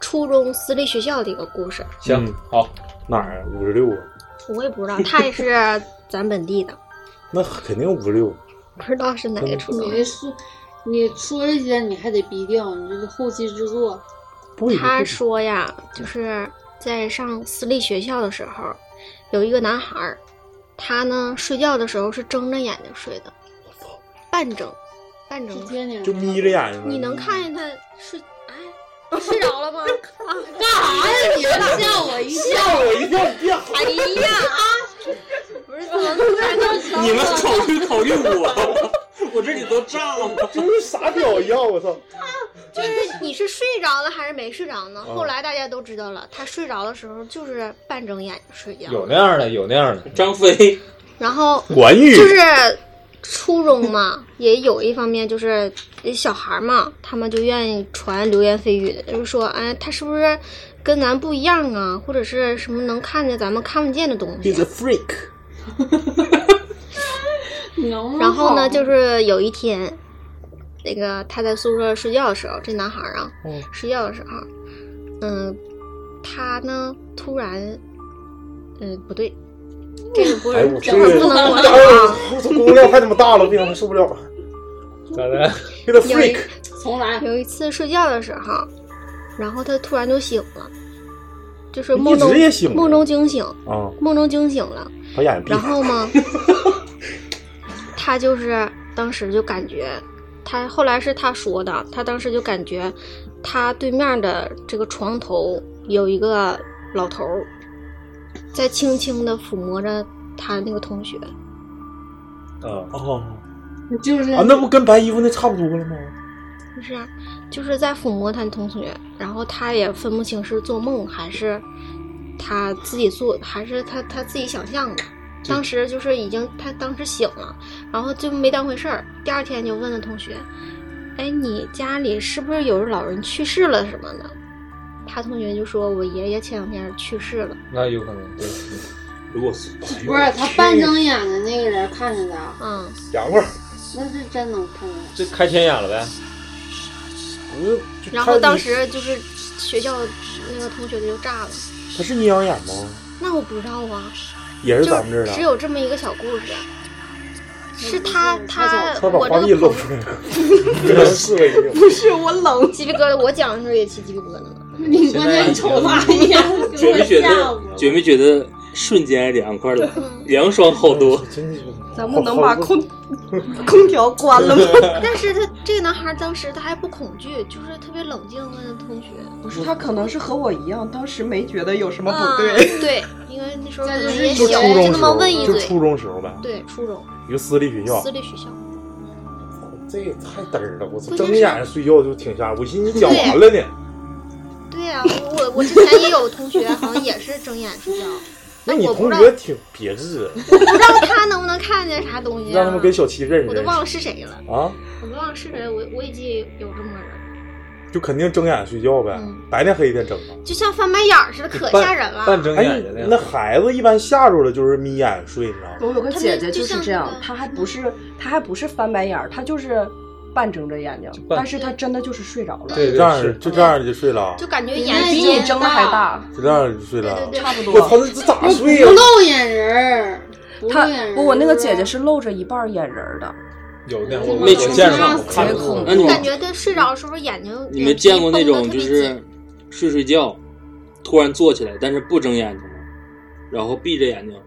初中私立学校的一个故事，行嗯，好，哪儿啊？五十六啊？我也不知道，他也是 <laughs> 咱本地的，那肯定五十六。不知道是哪个初中你。这说，你说这些你还得逼掉，你这个后期制作。他说呀，就是在上私立学校的时候，有一个男孩儿，他呢睡觉的时候是睁着眼睛睡的，半睁，半睁就眯着眼睛。你能看见他睡？哎，<laughs> 你睡着了吗？啊，<laughs> 干啥呀？<laughs> 你吓我一跳！吓我一跳！别哎呀啊！不是，怎么突然就你们考虑考虑我，我 <laughs> 这里都炸了。就跟傻屌一样，我操！就是你是睡着了还是没睡着呢？嗯后来大家都知道了，他睡着的时候就是半睁眼睛睡觉。有那样的，有那样的。张飞，然后就是初中嘛，<laughs> 也有一方面就是小孩嘛，他们就愿意传流言蜚语的，就是说，哎，他是不是跟咱不一样啊？或者是什么能看见咱们看不见的东西 He's a 啊、freak。然后呢，就是有一天，那个他在宿舍睡觉的时候，这男孩啊，嗯睡觉的时候，嗯，他呢突然，嗯，不对，这个不是，哎，这个不能我哎说啊。我操，工作量太他妈大了，不行，受不了了。咋的？He's a 有一 freak。重来。有一次睡觉的时候，然后他突然就醒了，就是梦中醒梦中惊醒，啊，梦中惊醒了。把眼闭然。后嘛，<laughs> 他就是当时就感觉，他后来是他说的，他当时就感觉他对面的这个床头有一个老头儿，在轻轻的抚摸着他那个同学。啊，哦就是啊，那不跟白衣服那差不多了吗？不是啊，就是在抚摸他的同学，然后他也分不清是做梦还是他自己做，还是他他自己想象的。当时就是已经他当时醒了，然后就没当回事儿。第二天就问了同学：“哎，你家里是不是有老人去世了什么的？”他同学就说：“我爷爷前两天去世了。那有可能对。如果是！不是他半睁眼的那个人看着的，”嗯，洋块儿，那是真能看见。这开天眼了呗？然后当时就是学校那个同学就炸了。他是阴阳眼吗？那我不知道啊，也是就咱们这儿的。只有这么一个小故事。是他他他把我这个朋出来了，<laughs> 这个刺猬一不是我冷，鸡皮疙瘩，我讲的时候也起鸡皮疙瘩了。你关键你瞅他一眼，觉没觉得？觉没觉得瞬间凉快了，嗯凉爽好多。咱们能把空 <laughs> 空调关了吗？<laughs> 但是他这个男孩当时他还不恐惧，就是特别冷静地问同学。不是，他可能是和我一样，当时没觉得有什么啊不对。对，因为那时候可这就是能也小，就那么中时候，问一嘴。就初中时候呗，对，初中一个私立学校私，立学校。这也太嘚儿了，我操！睁眼睡觉就挺吓人，我寻思你讲完了呢。对呀、我我之前也有同学好像也是睁眼睡觉，那你同学挺别致，我不知道他能不能看见啥东西、啊。让他们跟小七认识认我都忘了是谁了，啊，我都忘了是谁，我我已经有这么个人，就肯定睁眼睡觉呗嗯，白天黑天睁啊。就像翻白眼似的，可吓人了。半睁哎眼睛那，那。孩子一般吓着了就是眯眼睡，你知道吗？我有个姐姐就就是这样她还不是她还不是翻白眼儿，她就是半睁着眼睛，但是他真的就是睡着了，对这样就这样就睡了，就感觉眼睛比你睁的还大。就这样就睡了。差不多我操，那这咋睡呀不？露眼人儿，不露她眼人儿。不，我那个姐姐是露着一半儿眼仁儿的，有那我没我见着过，看过你感觉他睡着的时候眼睛，你们见过那种就是紧睡睡觉，突然坐起来，但是不睁眼睛吗？然后闭着眼睛，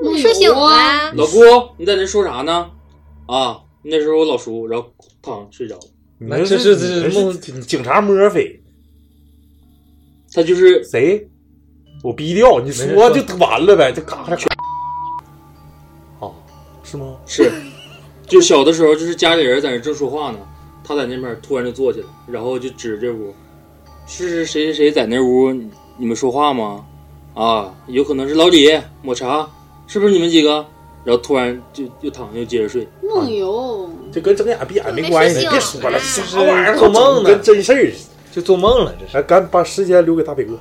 没睡醒呗？老姑你在那说啥呢？啊，那时候我老叔，然后躺睡着了。你那那这是你这那梦是警察摸匪，他就是谁？我逼掉，你说就完了呗，就嘎咔咔。哦，是吗？是，就小的时候，就是家里人在那正说话呢，他在那边突然就坐起来，然后就指这屋，是谁谁谁在那屋，你们说话吗？啊，有可能是老李抹茶，是不是你们几个？然后突然就又躺下又接着睡。梦游，这跟睁眼闭眼没关系，别说了，就啥玩意儿做梦呢跟真事儿似的。就做梦了，这是。来，赶把时间留给大北哥，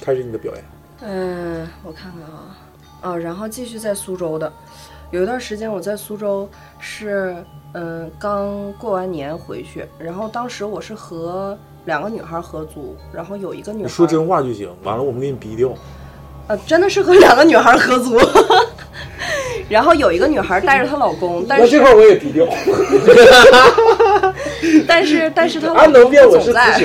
开始你的表演。嗯，我看看啊，啊，然后继续在苏州的，有一段时间我在苏州是，嗯，刚过完年回去，然后当时我是和两个女孩合租，然后有一个女孩，你说真话就行，完了我们给你逼掉。呃，真的是和两个女孩合租，<laughs> 然后有一个女孩带着她老公，但是那这块我也低调。<laughs> 但是但是她老公不总在。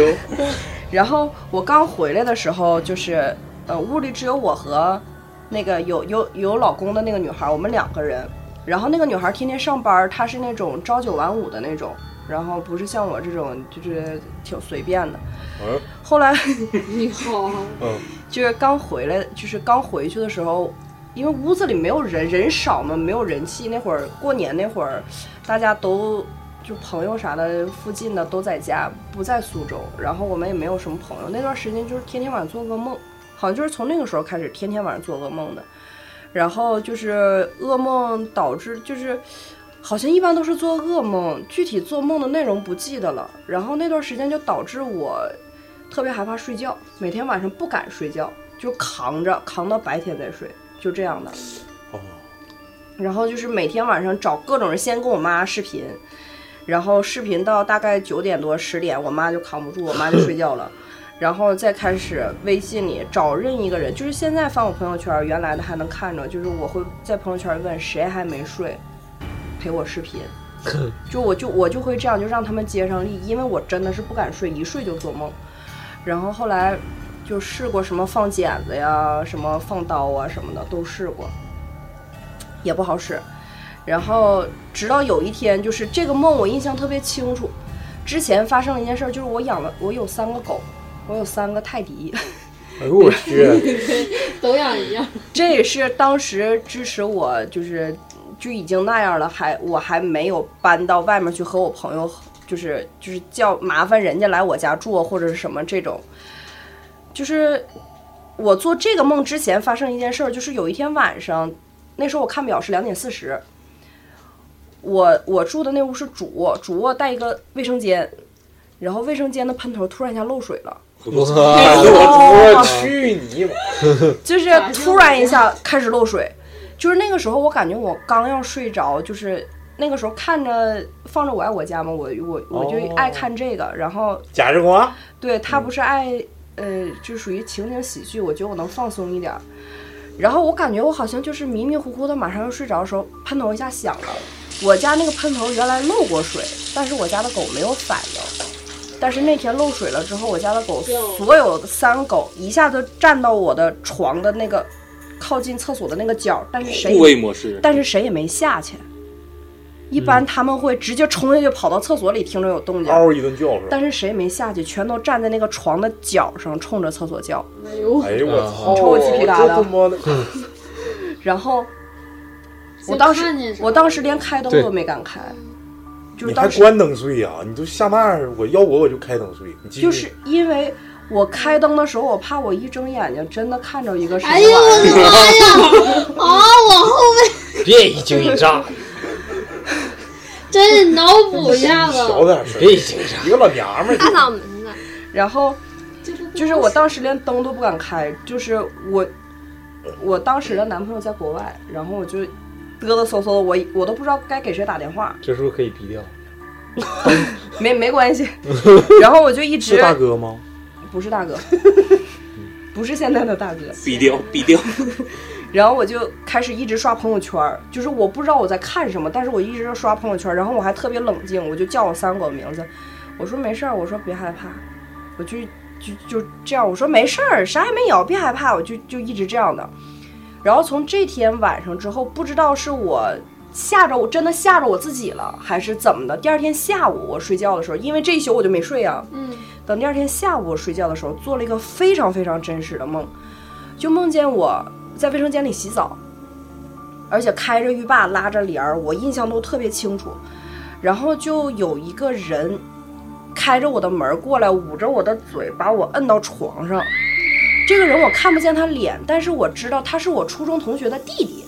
然后我刚回来的时候，就是呃屋里只有我和那个有有有老公的那个女孩，我们两个人。然后那个女孩天天上班，她是那种朝九晚五的那种，然后不是像我这种就是挺随便的。嗯后来 <laughs> 你好，嗯，就是刚回来，就是刚回去的时候，因为屋子里没有人，人少嘛，没有人气。那会儿过年那会儿，大家都就朋友啥的，附近的都在家，不在苏州。然后我们也没有什么朋友。那段时间就是天天晚上做噩梦，好像就是从那个时候开始，天天晚上做噩梦的。然后就是噩梦导致就是。好像一般都是做噩梦，具体做梦的内容不记得了。然后那段时间就导致我特别害怕睡觉，每天晚上不敢睡觉，就扛着扛到白天再睡，就这样的。哦，然后就是每天晚上找各种人，先跟我妈视频，然后视频到大概九点多十点，我妈就扛不住，我妈就睡觉了。<laughs> 然后再开始微信里找任一个人，就是现在翻我朋友圈，原来的还能看着，就是我会在朋友圈问谁还没睡，陪我视频。<laughs> 就我就我就会这样，就让他们接上力，因为我真的是不敢睡，一睡就做梦。然后后来就试过什么放剪子呀，什么放刀啊什么的都试过，也不好使。然后直到有一天，就是这个梦我印象特别清楚。之前发生了一件事儿，就是我养了我有三个狗，我有三个泰迪。<laughs> 哎呦我去！<laughs> 都养一样。这也是当时支持我，就是就已经那样了，还我还没有搬到外面去和我朋友，就是就是叫麻烦人家来我家住或者是什么这种。就是我做这个梦之前发生一件事儿，就是有一天晚上，那时候我看表是两点四十，我我住的那屋是主卧，主卧带一个卫生间，然后卫生间的喷头突然一下漏水了。我我去你妈！就是突然一下开始漏水，就是那个时候我感觉我刚要睡着，就是那个时候看着放着《我爱我家》嘛，我我我就爱看这个，然后贾志光，对他不是爱呃，就属于情景喜剧，我觉得我能放松一点儿。然后我感觉我好像就是迷迷糊糊的，马上要睡着的时候，喷头一下响了。我家那个喷头原来漏过水，但是我家的狗没有反应。但是那天漏水了之后，我家的狗所有的三个狗一下子站到我的床的那个靠近厕所的那个角，但是谁护卫模式但是谁也没下去。一般他们会直接冲下去跑到厕所里，听着有动静，嗷一顿叫是吧？但是谁也没下去，全都站在那个床的角上，冲着厕所叫。哎呦，哎呦我操！抽我鸡皮疙瘩。<laughs> 然后我当时我当时连开灯都没敢开，就是你还当时关灯睡呀？你都下那儿，我要我我就开灯睡。就是因为我开灯的时候，我怕我一睁眼睛真的看着一个什么哎呦我。的妈呀！啊，我后背 <laughs> 别一惊一乍，真是脑补一下子，小点声，别一惊一乍。一个老娘们儿大嗓门子，然后就是就是我当时连灯都不敢开，就是我我当时的男朋友在国外，然后我就嘚嘚嗖嗖的，我我都不知道该给谁打电话，这是不是可以逼掉？<laughs> 没没关系。<laughs> 然后我就一直是大哥吗？不是大哥，<laughs> 不是现在的大哥。毙掉毙掉。<laughs> 然后我就开始一直刷朋友圈儿，就是我不知道我在看什么，但是我一直在刷朋友圈儿，然后我还特别冷静，我就叫我三狗的名字，我说没事儿，我说别害怕，我就就就这样，我说没事儿，啥也没有，别害怕，我就就一直这样的。然后从这天晚上之后，不知道是我吓着我，真的吓着我自己了，还是怎么的？第二天下午我睡觉的时候，因为这一宿我就没睡啊，嗯，等第二天下午我睡觉的时候，做了一个非常非常真实的梦，就梦见我在卫生间里洗澡，而且开着浴霸拉着帘儿，我印象都特别清楚。然后就有一个人开着我的门过来，捂着我的嘴，把我摁到床上。这个人我看不见他脸，但是我知道他是我初中同学的弟弟。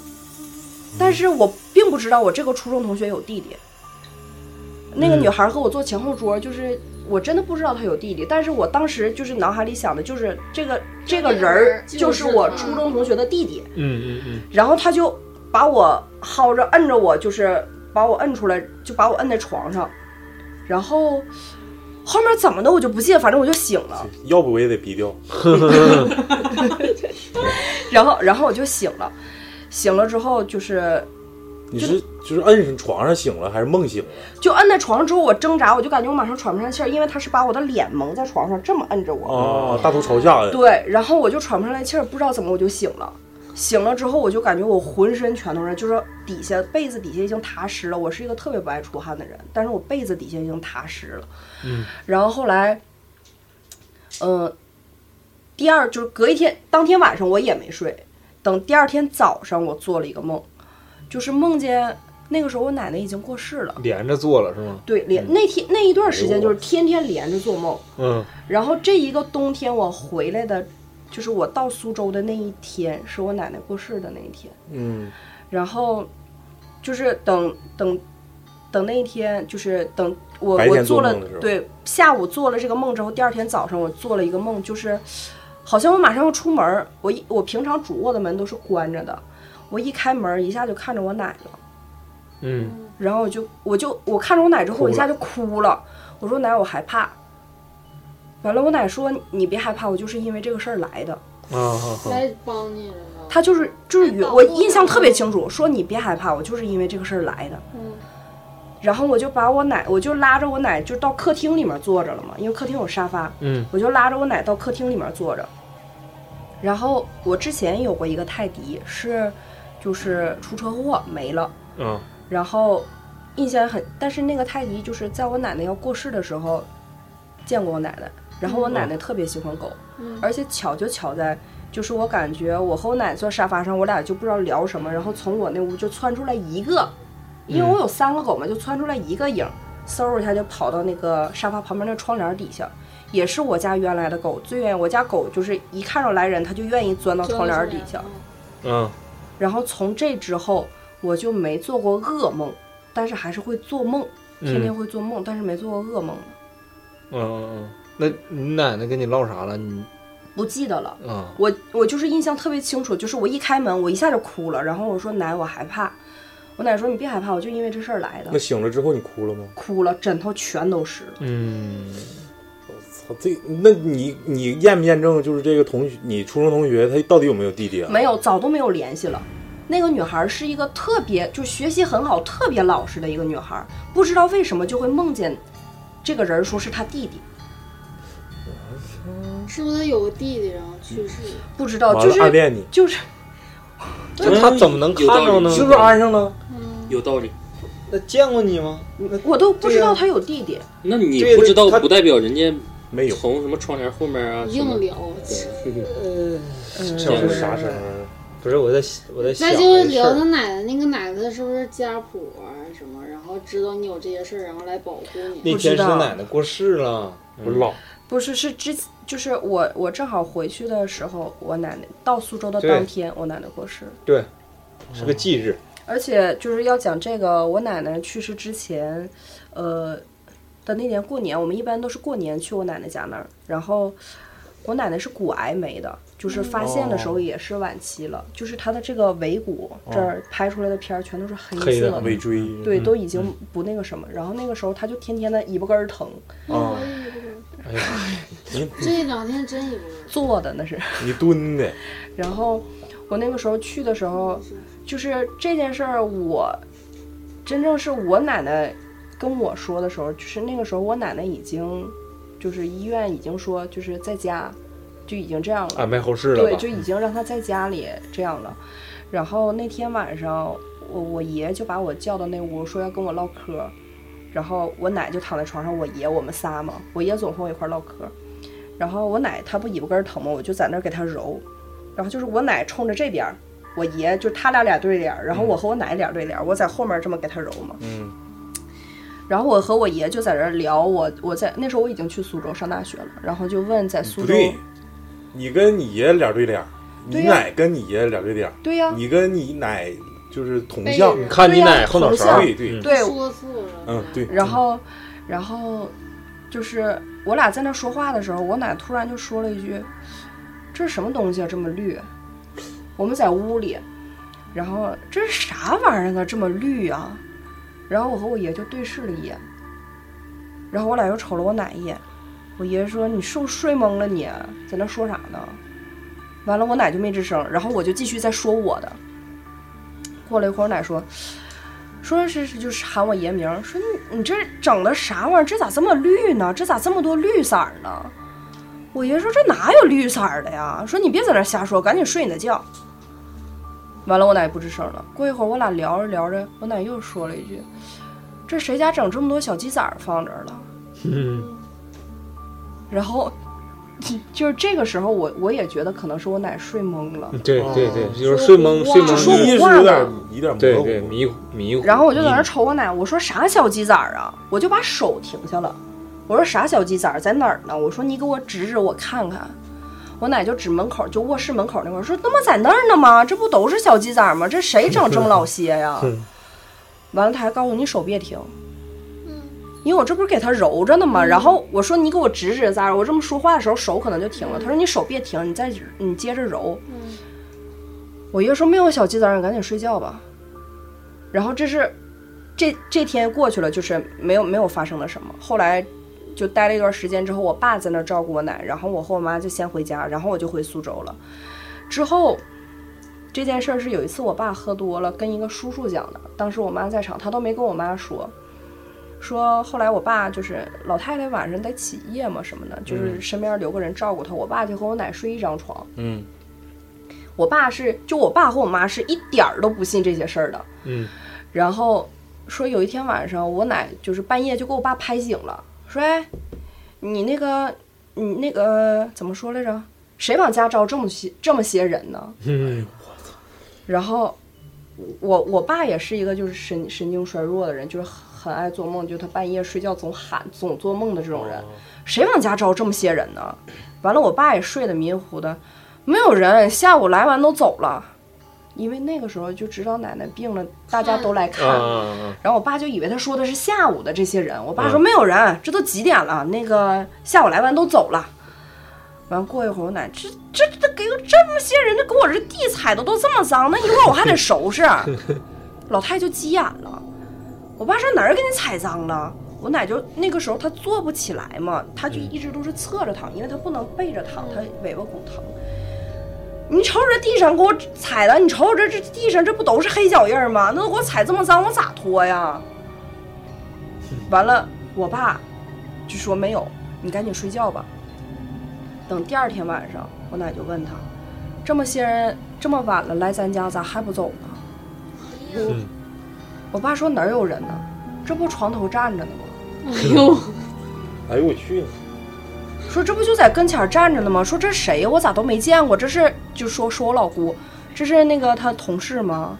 但是我并不知道我这个初中同学有弟弟。那个女孩和我坐前后桌，就是我真的不知道她有弟弟，但是我当时就是脑海里想的就是这个这个人儿就是我初中同学的弟弟，嗯嗯嗯，然后他就把我薅着摁着我，就是把我摁出来，就把我摁在床上，然后后面怎么的我就不记得，反正我就醒了，要不我也得逼掉。<laughs> 然后然后我就醒了，醒了之后就是你是就是摁上床上醒了，还是梦醒了？就摁在床上之后，我挣扎，我就感觉我马上喘不上气儿，因为他是把我的脸蒙在床上，这么摁着我。哦，大头朝下呀。对，然后我就喘不上来气儿，不知道怎么我就醒了。醒了之后，我就感觉我浑身全都是，就是底下被子底下已经踏湿了。我是一个特别不爱出汗的人，但是我被子底下已经踏湿了。嗯。然后后来，嗯、第二就是隔一天，当天晚上我也没睡，等第二天早上我做了一个梦，就是梦见那个时候我奶奶已经过世了。连着做了是吗？对，连那天那一段时间就是天天连着做梦。嗯然后这一个冬天我回来的，就是我到苏州的那一天，是我奶奶过世的那一天。嗯然后就是等等等那一天，就是等我我做了对下午做了这个梦之后，第二天早上我做了一个梦，就是好像我马上要出门儿，我一我平常主卧的门都是关着的，我一开门一下就看着我奶了。嗯然后我就我就我看着我奶之后，我一下就哭了。我说奶，我害怕。完了，我奶说你别害怕，我就是因为这个事儿来的。来帮你了吗？她就是就是我印象特别清楚，说你别害怕，我就是因为这个事儿来的。嗯，然后我就把我奶，我就拉着我奶就到客厅里面坐着了嘛，因为客厅有沙发，嗯。我就拉着我奶到客厅里面坐着。然后我之前有过一个泰迪，是就是出车祸没了，嗯。然后印象很，但是那个泰迪就是在我奶奶要过世的时候见过我奶奶，然后我奶奶特别喜欢狗，嗯。而且巧就巧在，就是我感觉我和我奶奶坐沙发上，我俩就不知道聊什么，然后从我那屋就窜出来一个，因为我有三个狗嘛，就窜出来一个影，嗖一下就跑到那个沙发旁边那窗帘底下。也是我家原来的狗，最愿意我家狗就是一看着来人，它就愿意钻到窗帘底下。嗯然后从这之后，我就没做过噩梦，但是还是会做梦，天天会做梦，但是没做过噩梦，嗯嗯嗯，那你奶奶跟你唠啥了？你不记得了。啊我我就是印象特别清楚，就是我一开门，我一下就哭了，然后我说奶，我害怕。我奶说你别害怕，我就因为这事儿来的那。醒了之后你哭了吗？哭了，枕头全都湿了。嗯我操，这那你你验不验证就是这个同学，你初中同学他到底有没有弟弟啊？没有，早都没有联系了。那个女孩是一个特别就学习很好、特别老实的一个女孩，不知道为什么就会梦见这个人说是她弟弟，是不是他有个弟弟然后去世？不知道就是暗恋你，就是那他怎么能看着呢？是不是安上了？嗯，有道理。那见过你吗？我都不知道他有弟弟。那你不知道不代表人家没有，从什么窗帘后面啊？硬聊。对嗯这是啥声儿？不是，我在我在想那就聊他。奶奶，那个奶奶是不是家谱啊什么，然后知道你有这些事儿，然后来保护你？那天是奶奶过世了，不是老不是，是之就是我我正好回去的时候，我奶奶到苏州的当天，我奶奶过世。对，是个忌日。而且就是要讲这个，我奶奶去世之前，呃的那年过年，我们一般都是过年去我奶奶家那儿。然后我奶奶是骨癌没的，就是发现的时候也是晚期了，就是她的这个尾骨这儿拍出来的片儿全都是黑黑的色的，尾椎，对，都已经不那个什么。然后那个时候她就天天的尾巴根儿疼，啊，哎呀，<laughs> 你这两天真以为坐的那是。<laughs> 你蹲的，然后我那个时候去的时候，就是这件事儿，我真正是我奶奶跟我说的时候，就是那个时候我奶奶已经，就是医院已经说就是在家就已经这样了，安排后事了对，就已经让他在家里这样了。然后那天晚上，我我爷就把我叫到那屋，说要跟我唠嗑。然后我奶就躺在床上，我爷我们仨嘛，我爷总和我一块儿唠嗑。然后我奶她不尾巴根儿疼吗？我就在那儿给她揉。然后就是我奶冲着这边儿，我爷就他俩俩对脸儿，然后我和我奶俩对脸儿，我在后面这么给她揉嘛。嗯，然后我和我爷就在这儿聊，我我在那时候我已经去苏州上大学了，然后就问在苏州，不对，你跟你爷脸对脸，你奶跟你爷脸对脸，对呀、你跟你奶就是同向，你看你奶后脑勺，对对对，说错了。嗯对。然后，然后就是我俩在那说话的时候，我奶突然就说了一句：“这是什么东西啊？这么绿？”我们在屋里，然后这是啥玩意儿啊？这么绿啊？然后我和我爷就对视了一眼，然后我俩又瞅了我奶一眼。我爷说：“你是不是睡懵了你？在那说啥呢？”完了，我奶就没吱声，然后我就继续在说我的。过了一会儿，我奶说：“说是是就是喊我爷名，说你你这整的啥玩意儿？这咋这么绿呢？这咋这么多绿色呢？”我爷说：“这哪有绿色的呀？说你别在那瞎说，赶紧睡你的觉。”完了，我奶不吱声了。过一会儿，我俩聊着聊着，我奶又说了一句：“这谁家整这么多小鸡仔儿放这儿了？”嗯，然后 <laughs> 就是这个时候我，我也觉得可能是我奶睡懵了。对对对，就是睡懵睡懵，说话呢有点有点，对对迷糊迷糊。然后我就在那儿瞅我奶，我说啥小鸡仔儿啊？我就把手停下了，我说啥小鸡仔儿在哪儿呢？我说你给我指指我看看。我奶就指门口，就卧室门口那块儿，说那么在那儿呢吗？这不都是小鸡仔吗？这谁整这么老些呀？完了，他还告诉我你手别停，因为我这不是给他揉着呢吗？然后我说你给我指指咋？我这么说话的时候手可能就停了。他说你手别停，你再你接着揉。我爷说没有小鸡仔，你赶紧睡觉吧。然后这是这这天过去了，就是没有没有发生了什么。后来就待了一段时间之后，我爸在那儿照顾我奶，然后我和我妈就先回家，然后我就回苏州了。之后这件事儿是有一次我爸喝多了，跟一个叔叔讲的，当时我妈在场，他都没跟我妈说。说后来我爸就是老太太晚上得起夜嘛什么的，就是身边留个人照顾她，我爸就和我奶睡一张床。嗯，我爸是就我爸和我妈是一点儿都不信这些事儿的。嗯，然后说有一天晚上，我奶就是半夜就给我爸拍醒了，说：“哎，你那个你那个怎么说来着？谁往家招这么些这么些人呢？”嗯，然后我我爸也是一个就是神神经衰弱的人，就是很爱做梦，就他半夜睡觉总喊总做梦的这种人，谁往家招这么些人呢？完了，我爸也睡得迷迷糊的，没有人，下午来完都走了，因为那个时候就知道奶奶病了，大家都来看。啊，然后我爸就以为他说的是下午的这些人，我爸说没有人，这都几点了？那个下午来完都走了。完过一会儿，我奶这这这给我这么些人，这给我这地踩的都这么脏，那一会儿我还得收拾。<laughs> 老太太就急眼了，我爸说哪儿给你踩脏了？我奶就那个时候她坐不起来嘛，她就一直都是侧着躺，因为她不能背着躺，她尾巴骨疼。你瞅瞅这地上给我踩的，你瞅瞅这这地上这不都是黑脚印儿吗？那都给我踩这么脏，我咋脱呀？完了，我爸就说没有，你赶紧睡觉吧。等第二天晚上，我奶就问他，这么些人这么晚了来咱家，咋还不走呢？我我爸说哪儿有人呢？这不床头站着呢吗？哎呦，哎呦我去，说这不就在跟前站着呢吗？说这谁呀？我咋都没见过？这是就说说我老姑，这是那个他同事吗？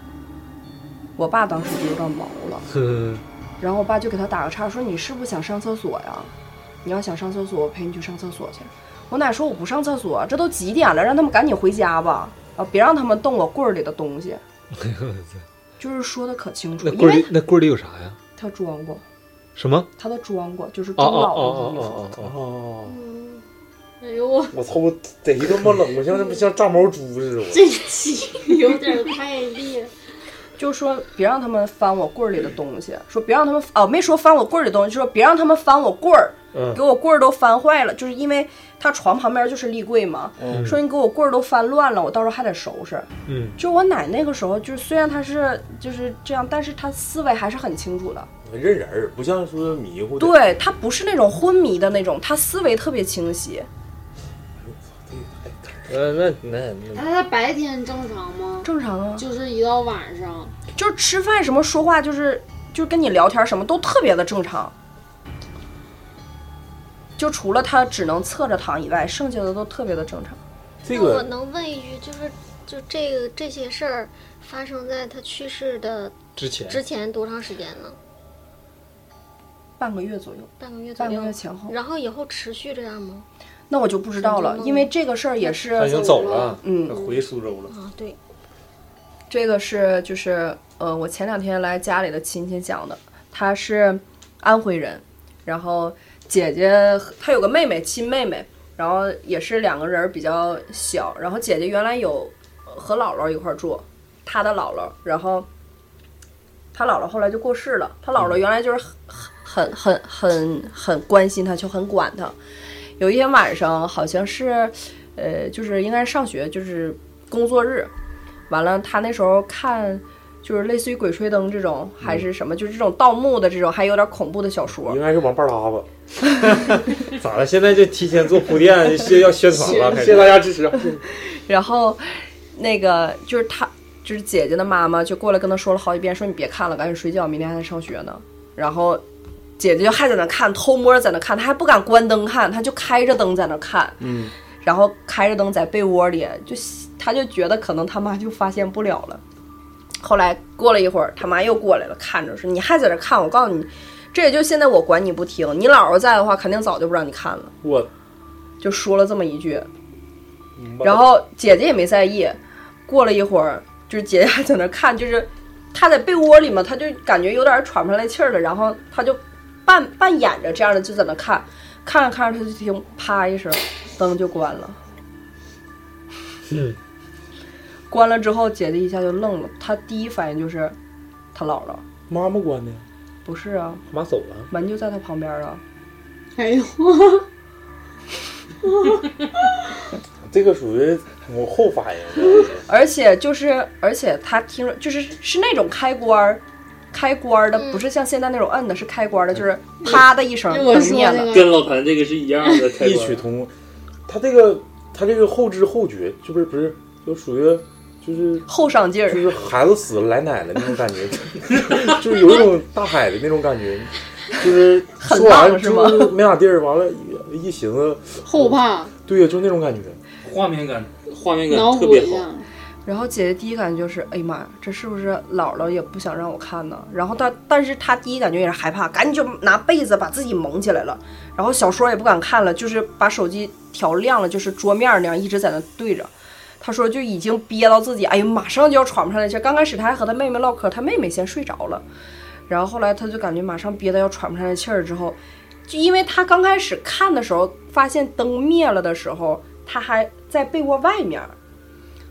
我爸当时就有点毛了，嗯然后我爸就给他打个岔，说你是不是想上厕所呀？你要想上厕所，我陪你去上厕所去。我奶说我不上厕所，这都几点了，让他们赶紧回家吧，啊，别让他们动我柜儿里的东西。<laughs> 就是说的可清楚，那因为柜儿里那柜儿里有啥呀？他装过，什么？他都装过，就是哦中老的衣服。哦哦哦！哦，哎呦我我操，我贼他妈冷，我像这 <laughs> 不像炸毛猪似的，我这期有点太烈。就说别让他们翻我柜儿里的东西，说别让他们哦，没说翻我柜儿里的东西，就说别让他们翻我柜儿，嗯。给我柜儿都翻坏了，就是因为他床旁边就是立柜嘛，说你给我柜儿都翻乱了，我到时候还得收拾。嗯，就我奶那个时候，就是虽然她是就是这样，但是她思维还是很清楚的，认人儿，不像说迷糊。对她不是那种昏迷的那种，她思维特别清晰。呃，那那那那他白天正常吗？正常啊，就是一到晚上，就是吃饭什么说话，就是就是跟你聊天什么都特别的正常。就除了他只能侧着躺以外，剩下的都特别的正常。这那我能问一句，就是就这个这些事儿发生在他去世的之前之前多长时间呢？半个月左右，半个月左右半个。月前后，然后以后持续这样吗？那我就不知道了，因为这个事儿也是他已是，经走了，嗯，回苏州了，啊，对，这个是就是呃，我前两天来家里的亲戚讲的，他是安徽人，然后姐姐她有个妹妹，亲妹妹，然后也是两个人比较小，然后姐姐原来有呃和姥姥一块儿住，她的姥姥，然后她姥姥后来就过世了，她姥姥原来就是很很很很很关心她，就很管她。有一天晚上好像是，呃，就是应该是上学，就是工作日，完了他那时候看。就是类似于《鬼吹灯》这种，还是什么，就是这种盗墓的这种，还有点恐怖的小说应。该是王八拉子。<laughs> 咋了？现在就提前做铺垫，先要宣传了，<laughs> 谢谢大家支持。<laughs> 然后，那个就是他，就是姐姐的妈妈，就过来跟他说了好几遍，说你别看了，赶紧睡觉，明天还得上学呢。然后姐姐就还在那看，偷摸在那看，她还不敢关灯看，她就开着灯在那看。嗯，然后开着灯在被窝里，就她就觉得可能他妈就发现不了了。后来过了一会儿，他妈又过来了，看着说你还在这看，我告诉你，这也就现在我管你不听，你姥姥在的话，肯定早就不让你看了。我就说了这么一句，然后姐姐也没在意。过了一会儿，就是姐姐还在那看，就是她在被窝里嘛，她就感觉有点喘不上来气儿了，然后她就半半掩着这样的就在那看，看着看着，他就听啪一声，灯就关了。嗯，关了之后，姐姐一下就愣了，她第一反应就是她姥姥，妈妈关的，不是啊，妈走了，门就在她旁边啊。哎呦，<laughs> 这个属于我后反应。<laughs> 而且就是，而且他听着就是是那种开关儿，开关儿的，不是像现在那种摁的，是开关儿的，就是啪的一声灯灭了。跟老谭这个是一样的开异曲同工。他这个他这个后知后觉，就不是不是，就属于就是后上劲儿就，是孩子死了来奶了那种感觉，<laughs> 就是有一种大海的那种感觉，就是很说完浪是吗没咋地儿，完了一寻思，后怕，对呀，就那种感觉。画面感，画面感特别好。然后姐姐第一感觉就是，哎呀妈呀，这是不是姥姥也不想让我看呢？然后她，但是她第一感觉也是害怕，赶紧就拿被子把自己蒙起来了。然后小说也不敢看了，就是把手机调亮了，就是桌面那样一直在那对着。她说就已经憋到自己，哎呀，马上就要喘不上来气。刚开始她还和她妹妹唠嗑，她妹妹先睡着了，然后后来她就感觉马上憋得要喘不上来气儿之后，就因为她刚开始看的时候，发现灯灭了的时候，她还在被窝外面。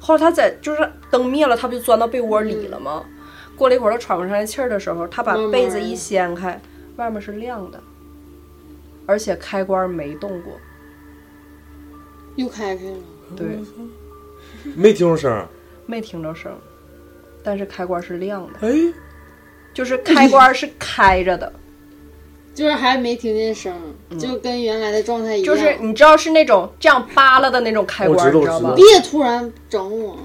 后来他在就是灯灭了，他不就钻到被窝里了吗？过了一会儿，他喘不上来气儿的时候，他把被子一掀开，外面是亮的，而且开关没动过。又开开了，对，没听着声儿，没听着声，但是开关是亮的，哎，就是开关是开着的，就是还没听见声，就跟原来的状态一样。就是你知道是那种这样扒拉的那种开关，知你知道吗我？别突然整我，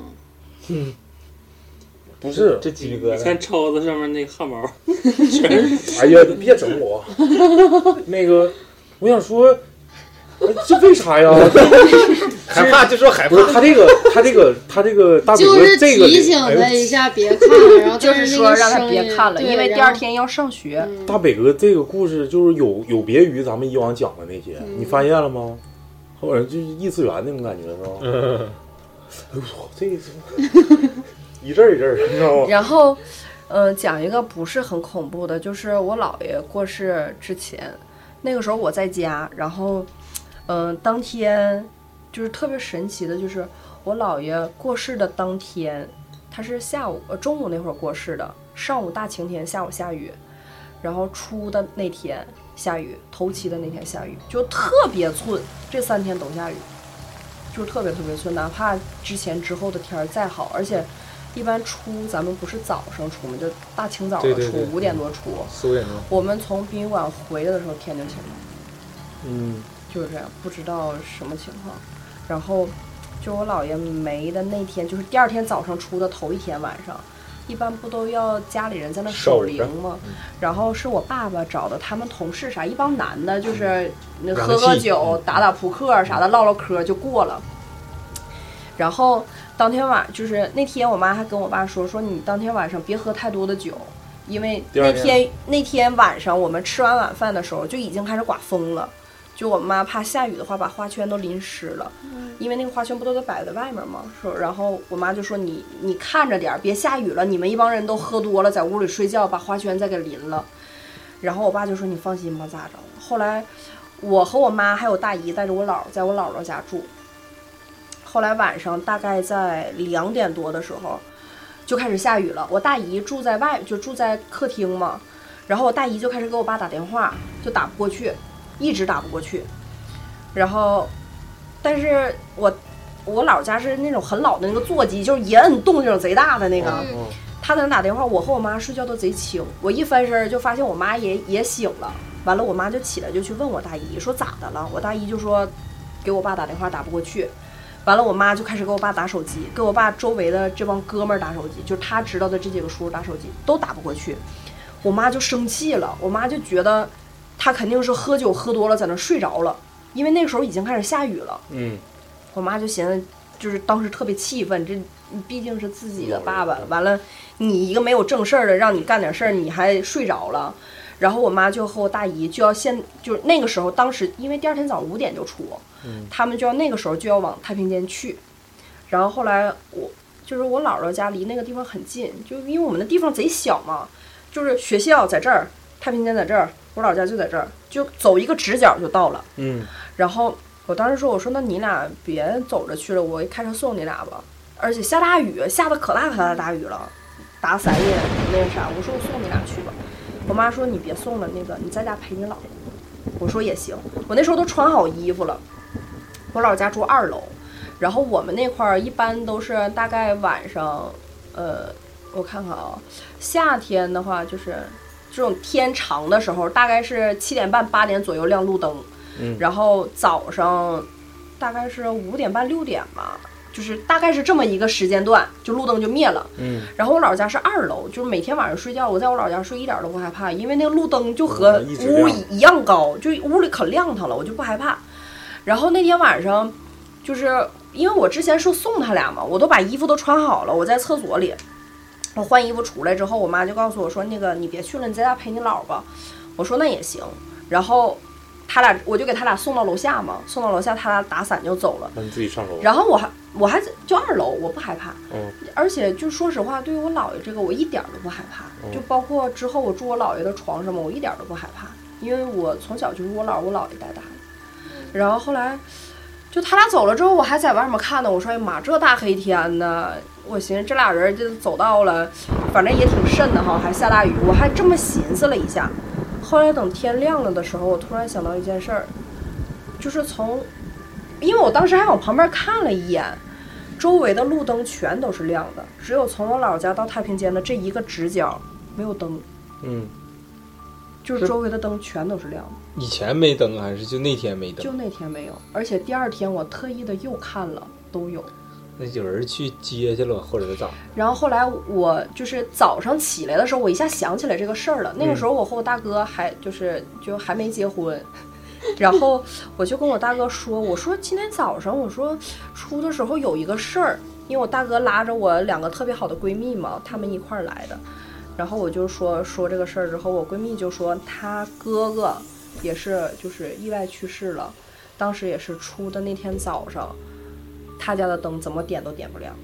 不是，这鸡皮疙瘩。你看超子上面那个汗毛，<laughs> 全是哎呀，你别整我。那个，我想说，哎这为啥呀？<laughs> 害怕就说害怕不是，他这个，他这个，他这个大北就是哥这个，提醒他一下别看了，然后 <laughs> 就是说让他别看了，因为第二天要上学。大北哥这个故事就是有有别于咱们以往讲的那些，你发现了吗？后边就是异次元那种感觉是吧？嗯，哎呦，这个 <laughs> 一阵儿一阵儿，你知道吗？然后，嗯、讲一个不是很恐怖的，就是我姥爷过世之前，那个时候我在家，然后，嗯、当天就是特别神奇的，就是我姥爷过世的当天，他是下午呃中午那会儿过世的，上午大晴天，下午下雨，然后初的那天下雨，头七的那天下雨，就特别寸，这三天都下雨。就是特别特别寸，哪怕之前之后的天儿再好，而且一般出咱们不是早上出吗？就大清早的出，五点多出。四五点钟，我们从殡仪馆回来的时候天就晴了，嗯，就是这样，不知道什么情况。然后就我姥爷没的那天，就是第二天早上出的头一天晚上，一般不都要家里人在那守灵吗？然后是我爸爸找的他们同事啥一帮男的，就是那喝喝酒、打打扑克啥的，唠唠嗑就过了。然后当天晚就是那天，我妈还跟我爸说说你当天晚上别喝太多的酒，因为那天那天晚上我们吃完晚饭的时候就已经开始刮风了，就我妈怕下雨的话把花圈都淋湿了，因为那个花圈不都得摆在外面吗？说，然后我妈就说你你看着点儿，别下雨了，你们一帮人都喝多了，在屋里睡觉，把花圈再给淋了。然后我爸就说你放心吧，咋着？后来我和我妈还有大姨带着我姥在我姥姥家住。后来晚上大概在两点多的时候，就开始下雨了。我大姨住在外，就住在客厅嘛。然后我大姨就开始给我爸打电话，就打不过去，一直打不过去。然后，但是我我姥家是那种很老的那个座机，就是一摁动静贼大的那个。他在那打电话，我和我妈睡觉都贼轻。我一翻身就发现我妈也也醒了。完了，我妈就起来就去问我大姨说咋的了？我大姨就说给我爸打电话打不过去。完了，我妈就开始给我爸打手机，给我爸周围的这帮哥们儿打手机，就是他知道的这几个叔叔打手机，都打不过去。我妈就生气了，我妈就觉得他肯定是喝酒喝多了，在那睡着了，因为那个时候已经开始下雨了。嗯，我妈就寻思，就是当时特别气愤，这毕竟是自己的爸爸，完了你一个没有正事儿的，让你干点事儿，你还睡着了。然后我妈就和我大姨就要现，就是那个时候，当时因为第二天早上五点就出，他们就要那个时候就要往太平间去。然后后来我就是我姥姥家离那个地方很近，就因为我们的地方贼小嘛，就是学校在这儿，太平间在这儿，我老家就在这儿，就走一个直角就到了。嗯，然后我当时说，我说那你俩别走着去了，我开车送你俩吧。而且下大雨，下的可大可大的大雨了，打伞也那个啥。我说我送你俩去吧。我妈说你别送了，那个你在家陪你姥。我说也行，我那时候都穿好衣服了。我老家住二楼，然后我们那块儿一般都是大概晚上，呃，我看看啊，夏天的话就是这种天长的时候，大概是七点半八点左右亮路灯，嗯。然后早上大概是五点半六点吧，就是大概是这么一个时间段，就路灯就灭了。嗯，然后我姥家是二楼，就是每天晚上睡觉，我在我姥家睡一点都不害怕，因为那个路灯就和屋一样高，就屋里可亮堂了，我就不害怕。然后那天晚上，就是因为我之前说送他俩嘛，我都把衣服都穿好了，我在厕所里，我换衣服出来之后，我妈就告诉我说，那个你别去了，你在家陪你姥吧。我说那也行。然后他俩我就给他俩送到楼下嘛，送到楼下，他俩打伞就走了。那你自己上楼。然后我还我还就二楼，我不害怕。嗯，而且就说实话，对于我姥爷这个，我一点儿都不害怕。嗯就包括之后我住我姥爷的床上嘛，我一点儿都不害怕，因为我从小就是我姥我姥爷带大的。然后后来，就他俩走了之后，我还在外面看呢。我说：“哎妈，这大黑天的！”我寻思这俩人就走到了，反正也挺瘆的哈，还下大雨。我还这么寻思了一下。后来等天亮了的时候，我突然想到一件事儿，就是从，因为我当时还往旁边看了一眼，周围的路灯全都是亮的，只有从我姥家到太平间的这一个直角没有灯，嗯，就是周围的灯全都是亮的。以前没灯还是就那天没灯？就那天没有，而且第二天我特意的又看了，都有。那有人去接去了，或者是咋？然后后来我就是早上起来的时候，我一下想起来这个事儿了。那个时候我和我大哥还就是就还没结婚，然后我就跟我大哥说，我说今天早上我说出的时候有一个事儿，因为我大哥拉着我两个特别好的闺蜜嘛，她们一块儿来的。然后我就说说这个事儿之后，我闺蜜就说她哥哥也是就是意外去世了，当时也是出的那天早上，他家的灯怎么点都点不亮。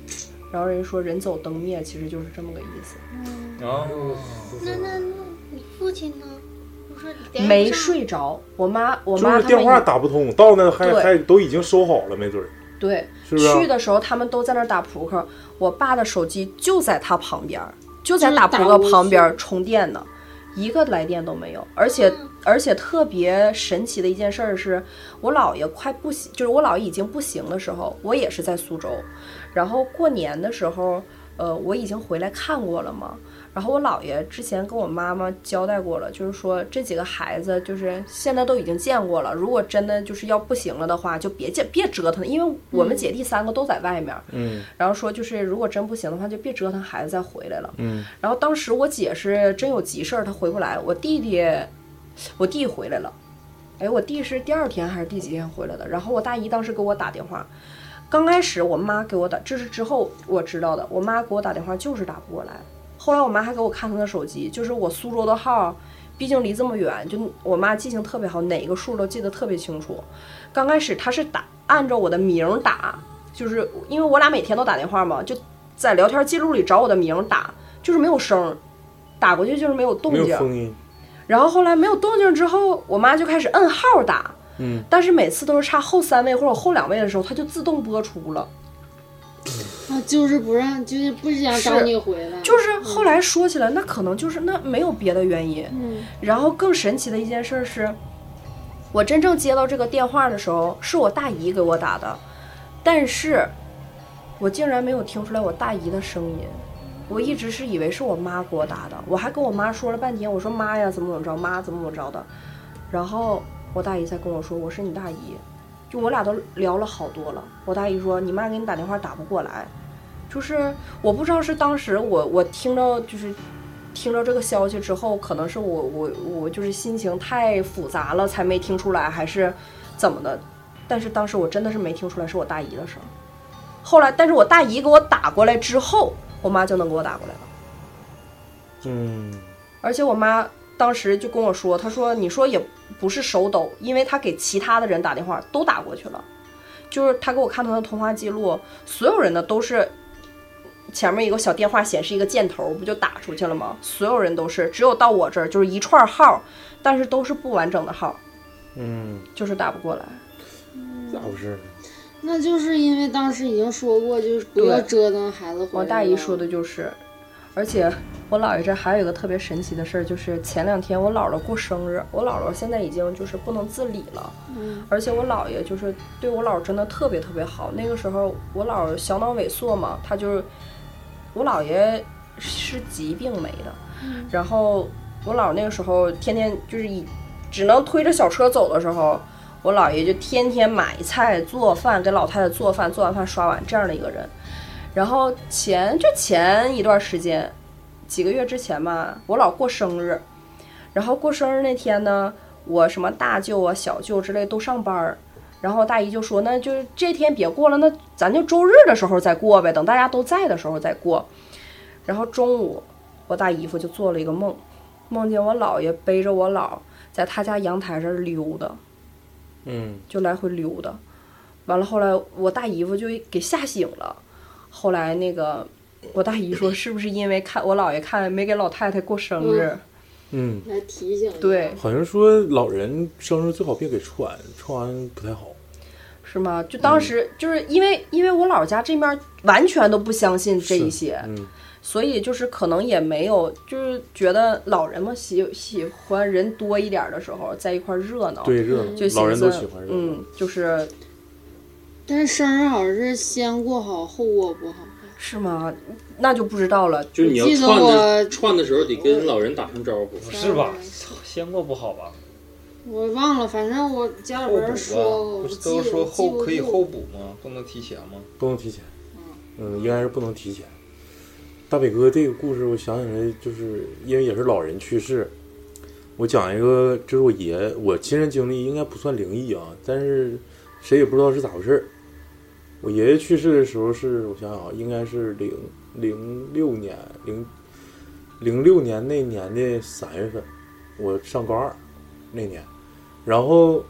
然后人说人走灯灭，其实就是这么个意思。哦，那那那你父亲呢？不是没睡着，我妈我妈电话打不通，到那还还都已经收好了，没准儿对，是是啊去的时候他们都在那儿打扑克，我爸的手机就在他旁边儿，就在就是打扑克旁边充电呢，一个来电都没有。而且嗯而且特别神奇的一件事儿是，我姥爷快不行，就是我姥爷已经不行的时候，我也是在苏州，然后过年的时候，呃，我已经回来看过了嘛。然后我姥爷之前跟我妈妈交代过了，就是说这几个孩子就是现在都已经见过了，如果真的就是要不行了的话，就别见别折腾，因为我们姐弟三个都在外面。嗯然后说就是如果真不行的话，就别折腾孩子再回来了。嗯然后当时我姐是真有急事儿，她回不来。我弟弟，我弟回来了。哎，我弟是第二天还是第几天回来的？然后我大姨当时给我打电话，刚开始我妈给我打，这是之后我知道的。我妈给我打电话就是打不过来。后来我妈还给我看她的手机，就是我苏州的号毕竟离这么远，就我妈记性特别好，哪个数都记得特别清楚。刚开始她是打按照我的名打，就是因为我俩每天都打电话嘛，就在聊天记录里找我的名打，就是没有声，打过去就是没有动静。然后后来没有动静之后，我妈就开始摁号打，嗯，但是每次都是差后三位或者后两位的时候，它就自动播出了。啊，就是不让，就是不想找你回来，就是后来说起来，那可能就是那没有别的原因。嗯然后更神奇的一件事是，我真正接到这个电话的时候，是我大姨给我打的，但是我竟然没有听出来我大姨的声音。我一直是以为是我妈给我打的，我还跟我妈说了半天，我说妈呀，怎么怎么着，妈怎么怎么着的，然后我大姨才跟我说我是你大姨，就我俩都聊了好多了。我大姨说你妈给你打电话打不过来，就是我不知道是当时我我听到就是听到这个消息之后，可能是我我我就是心情太复杂了才没听出来，还是怎么的？但是当时我真的是没听出来是我大姨的声。后来，但是我大姨给我打过来之后，我妈就能给我打过来了。嗯，而且我妈当时就跟我说，她说你说也不是手抖，因为他给其他的人打电话都打过去了，就是他给我看他的通话记录，所有人的都是前面一个小电话显示一个箭头，不就打出去了吗？所有人都是，只有到我这儿就是一串号，但是都是不完整的号，嗯，就是打不过来。咋回事呢？那就是因为当时已经说过，就是不要折腾孩子。我大姨说的就是，而且我姥爷这还有一个特别神奇的事儿，就是前两天我姥姥过生日，我姥姥现在已经就是不能自理了，嗯而且我姥爷就是对我姥真的特别特别好。那个时候我姥小脑萎缩嘛，他就是我姥爷是疾病没的，嗯然后我姥那个时候天天就是以只能推着小车走的时候，我姥爷就天天买菜做饭，给老太太做饭，做完饭刷碗这样的一个人。然后前就前一段时间，几个月之前吧，我姥过生日，然后过生日那天呢，我什么大舅啊、小舅之类都上班儿，然后大姨就说，那就这天别过了，那咱就周日的时候再过呗，等大家都在的时候再过。然后中午，我大姨夫就做了一个梦，梦见我姥爷背着我姥在他家阳台上溜达，嗯，就来回溜达。完了，后来我大姨夫就给吓醒了。后来那个我大姨说，是不是因为看我姥爷看没给老太太过生日？嗯，来提醒对，好像说老人生日最好别给串，串完不太好。是吗？就当时就是因为因为我姥家这面完全都不相信这一些，嗯，所以就是可能也没有，就是觉得老人们喜喜欢人多一点的时候在一块热闹，对热闹就老人都寻思喜欢热闹。嗯，就是但是生日好像是先过好后过不好。是吗？那就不知道了。就是你要记得串的串的时候得跟老人打声招呼，是吧？先过不好吧？我忘了，反正我家里边人说不是都说后可以后补吗？不能提前吗？不能提前，嗯，应该是不能提前。大北哥这个故事，我想起来，就是因为也是老人去世，我讲一个，这是我爷我亲身经历，应该不算灵异啊，但是谁也不知道是咋回事儿。我爷爷去世的时候是，我想想啊，应该是零零六年零零六年那年的三月份，我上高二那年，然后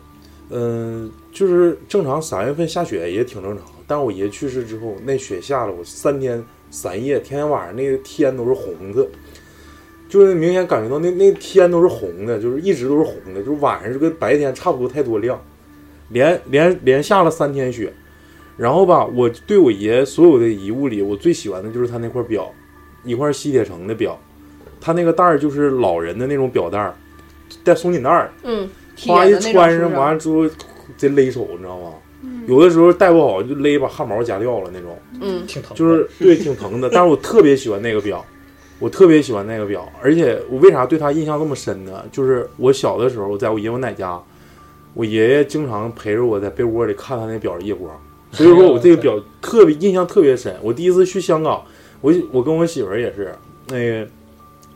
嗯，就是正常三月份下雪也挺正常，但我爷爷去世之后，那雪下了我三天三夜，天天晚上那个天都是红的，就是明显感觉到那那天都是红的，就是一直都是红的，就是晚上就跟白天差不多太多亮，连连连下了三天雪，然后吧，我对我爷所有的遗物里，我最喜欢的就是他那块表，一块西铁城的表，他那个带儿就是老人的那种表带儿，带松紧带儿，嗯，哗一穿上，完了之后贼勒手，你知道吗？有的时候戴不好就勒把汗毛夹掉了那种，嗯，挺疼。就是对挺疼的。<laughs> 但是我特别喜欢那个表，我特别喜欢那个表，而且我为啥对他印象这么深呢？就是我小的时候，我在我爷我奶家，我爷爷经常陪着我在被窝里看他那表夜光，<laughs> 所以说我这个表特别印象特别深。我第一次去香港，我我跟我媳妇儿也是，那个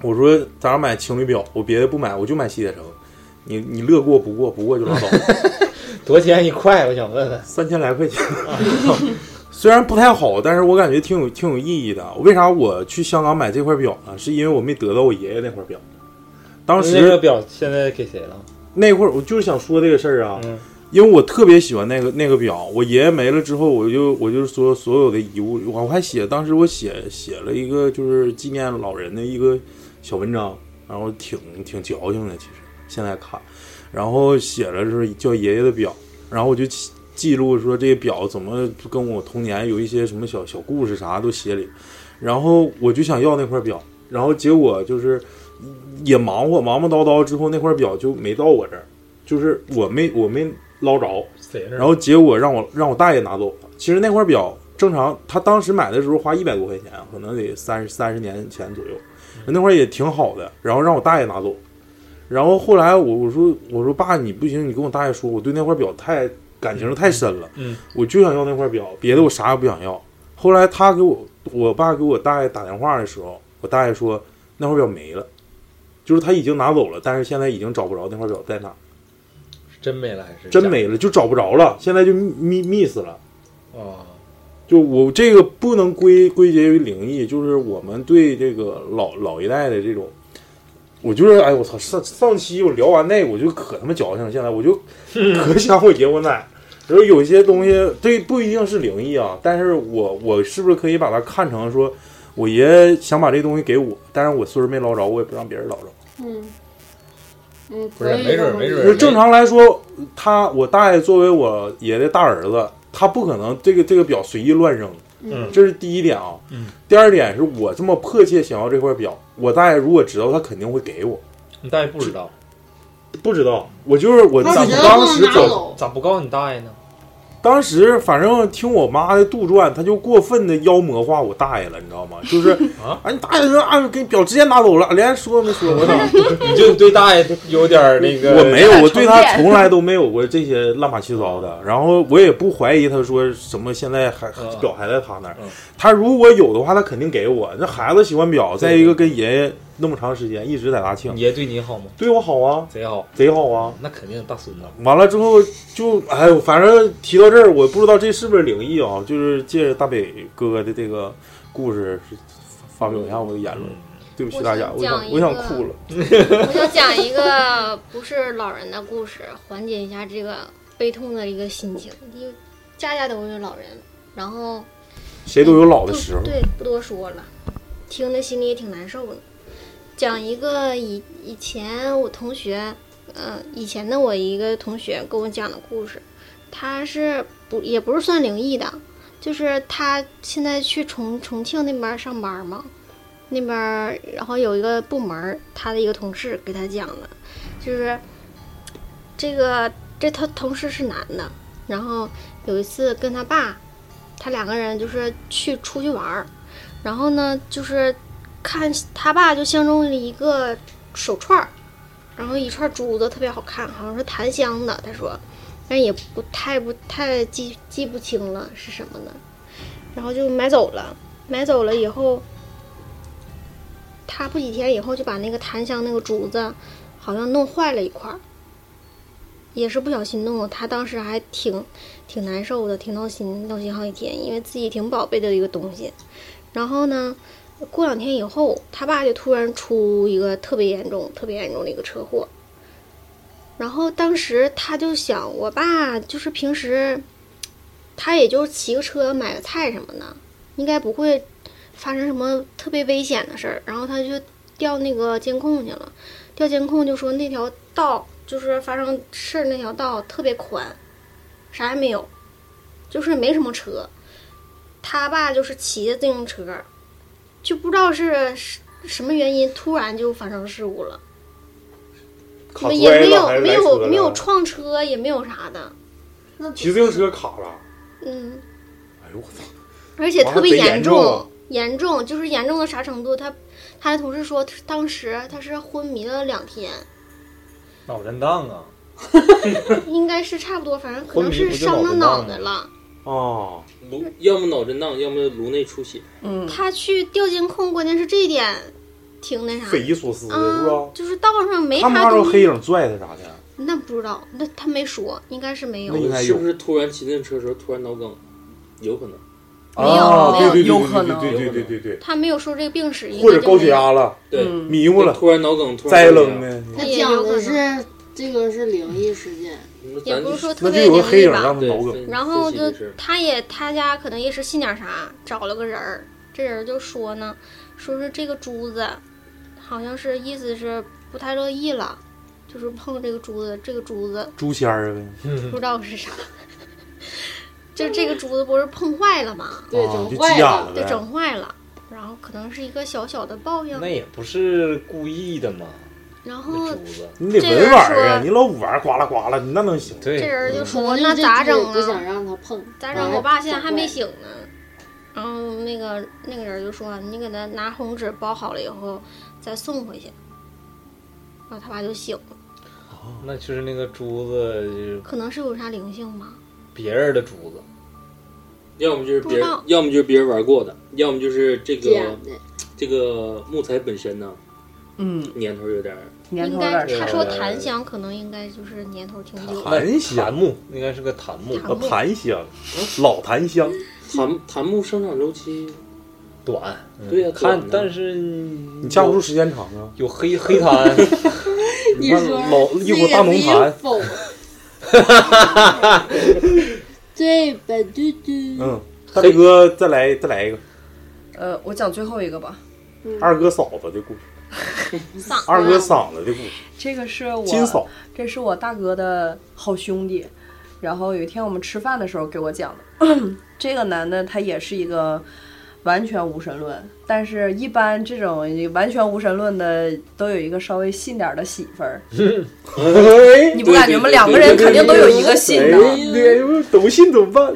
我说咱俩买情侣表，我别的不买，我就买西铁城。你你乐过不过，不过就拉倒。<laughs> 多少钱一块？我想问问。三千来块钱，<laughs> 虽然不太好，但是我感觉挺有挺有意义的。为啥我去香港买这块表呢？是因为我没得到我爷爷那块表，当时那个表现在给谁了？那会儿我就是想说这个事儿啊，嗯因为我特别喜欢那个那个表。我爷爷没了之后，我就我就说所有的遗物，我还写，当时我写写了一个就是纪念老人的一个小文章，然后挺挺矫情的，其实现在看，然后写了是叫爷爷的表，然后我就记记录说这个表怎么跟我童年有一些什么小小故事啥都写里，然后我就想要那块表，然后结果就是也忙活忙忙叨叨之后，那块表就没到我这儿，就是我没我没捞着，然后结果让我让我大爷拿走。了。其实那块表正常，他当时买的时候花一百多块钱，可能得三十三十年前左右，那块也挺好的。然后让我大爷拿走，然后后来我我说我说爸你不行，你跟我大爷说，我对那块表太感情太深了，嗯，我就想要那块表，别的我啥也不想要。后来他给我我爸给我大爷打电话的时候，我大爷说那块表没了，就是他已经拿走了，但是现在已经找不着那块表在哪儿。真没了还是真没了，就找不着了，现在就密密死了。哦，就我这个不能归归结于灵异，就是我们对这个老老一代的这种，我就是哎我操上上期我聊完那个我就可他妈矫情了，现在我就 <laughs> 可想我爷我奶。然后有一些东西，这不一定是灵异啊，但是我我是不是可以把它看成说，我爷想把这东西给我，但是我岁数没捞着，我也不让别人捞着。嗯，嗯，不是没准没准就正常来说，他我大爷作为我爷的大儿子，他不可能这个这个表随意乱扔，嗯这是第一点啊。嗯，第二点是我这么迫切想要这块表，我大爷如果知道，他肯定会给我。你大爷不知道，不知道，我就是我咋不当时？咋不告诉你大爷呢？当时反正听我妈的杜撰，他就过分的妖魔化我大爷了，你知道吗？<laughs> 就是啊，啊，你大爷说啊，给表直接拿走了，连说没说过呢。<laughs> 你就对大爷有点那个，我没有，我对他从来都没有过这些乱八七糟的。然后我也不怀疑他说什么，现在还表还在他那儿。他如果有的话，他肯定给我。那孩子喜欢表，再一个跟爷爷那么长时间一直在大庆，爷对你好吗？对我好啊，贼好，贼好啊。那肯定大孙子。完了之后就哎呦，反正提到这儿，我不知道这是不是灵异啊？就是借着大北哥哥的这个故事，发表一下我的言论。对不起大家，我想我想哭了。<laughs> 我想讲一个不是老人的故事，缓解一下这个悲痛的一个心情。因为家家都有老人，然后谁都有老的时候。对，不多说了，听的心里也挺难受的。讲一个以以前我同学，呃，以前的我一个同学跟我讲的故事，他是不也不是算灵异的，就是他现在去重重庆那边上班嘛，那边儿然后有一个部门儿，他的一个同事给他讲的，就是这个这他同事是男的，然后有一次跟他爸，他两个人就是去出去玩儿，然后呢就是看他爸就相中了一个手串儿，然后一串珠子特别好看，好像是檀香的，他说，但也不太不太记记不清了是什么的，然后就买走了，买走了以后。他不几天以后就把那个檀香那个珠子，好像弄坏了一块儿，也是不小心弄的。他当时还挺挺难受的，挺闹心，闹心好几天，因为自己挺宝贝的一个东西。然后呢，过两天以后，他爸就突然出一个特别严重、特别严重的一个车祸。然后当时他就想，我爸就是平时，他也就是骑个车买个菜什么的，应该不会。发生什么特别危险的事儿，然后他就调那个监控去了，调监控就说那条道就是发生事儿那条道特别宽，啥也没有，就是没什么车。他爸就是骑着自行车，就不知道是什么原因，突然就发生事故了，也没有没有没有撞车，也没有啥的。骑自行车卡了。嗯。哎呦我操！而且特别严重。严重就是严重到啥程度？他他的同事说，当时他是昏迷了两天，脑震荡啊，<laughs> 应该是差不多，反正可能是伤到脑袋了。哦，颅要么脑震荡，要么颅内出血。嗯，他去调监控，关键是这一点挺那啥，匪夷所思是吧？就是道上没他啥东西。黑影拽他啥的？那不知道，那他没说，应该是没有。那应该有是不是突然骑自行车的时候突然脑梗？有可能。没有啊，没有对对对有可能对对对对对对他没有说这个病史，或者高血压了，对，嗯迷糊了，突然脑梗，突然栽高血压扔的，他讲的是这个是灵异事件，也不是说特别灵异吧然后就他也他家可能也是信点啥，找了个人儿，这人就说呢，说是这个珠子，好像是意思是不太乐意了，就是碰这个珠子，这个珠子猪仙儿呗，不知道是啥，就这个珠子不是碰坏了吗？对，整坏了急眼了。对，整坏了，然后可能是一个小小的报应那，也不是故意的嘛，然后。你得这人文玩儿啊，你老五玩儿呱啦呱啦，你那能行？对，这人就可说那咋整不想啊？让他碰，咋整？我爸现在还没醒呢。然后那个那个人就说：“你给他拿红纸包好了以后再送回去。”然后他爸就醒了，那就是那个珠子，就是可能是有啥灵性吧？别人的珠子。要么就是别人要么就是别人玩过的，要么就是这个。这个木材本身呢嗯，年头有点应该有点长。他说檀香可能应该就是年头挺久的。檀檀香，木应该是个檀木，檀木檀香，老檀香，檀檀木生长周期，短。嗯对呀看但是你你架不住时间长啊。有黑 <laughs> 黑檀，看 <laughs> 你说老一股大浓痰，否？<laughs> 对吧？嘟嘟。嗯，大飞哥再来再来一个呃，我讲最后一个吧。二哥嫂子的故事，嗓二哥嗓子的故事，这个是我金嫂，这是我大哥的好兄弟，然后有一天我们吃饭的时候给我讲的。<clears throat> 这个男的他也是一个完全无神论，但是一般这种完全无神论的都有一个稍微信点儿的媳妇儿。你不感觉吗？两个人肯定都有一个信的。哎，都信怎么办？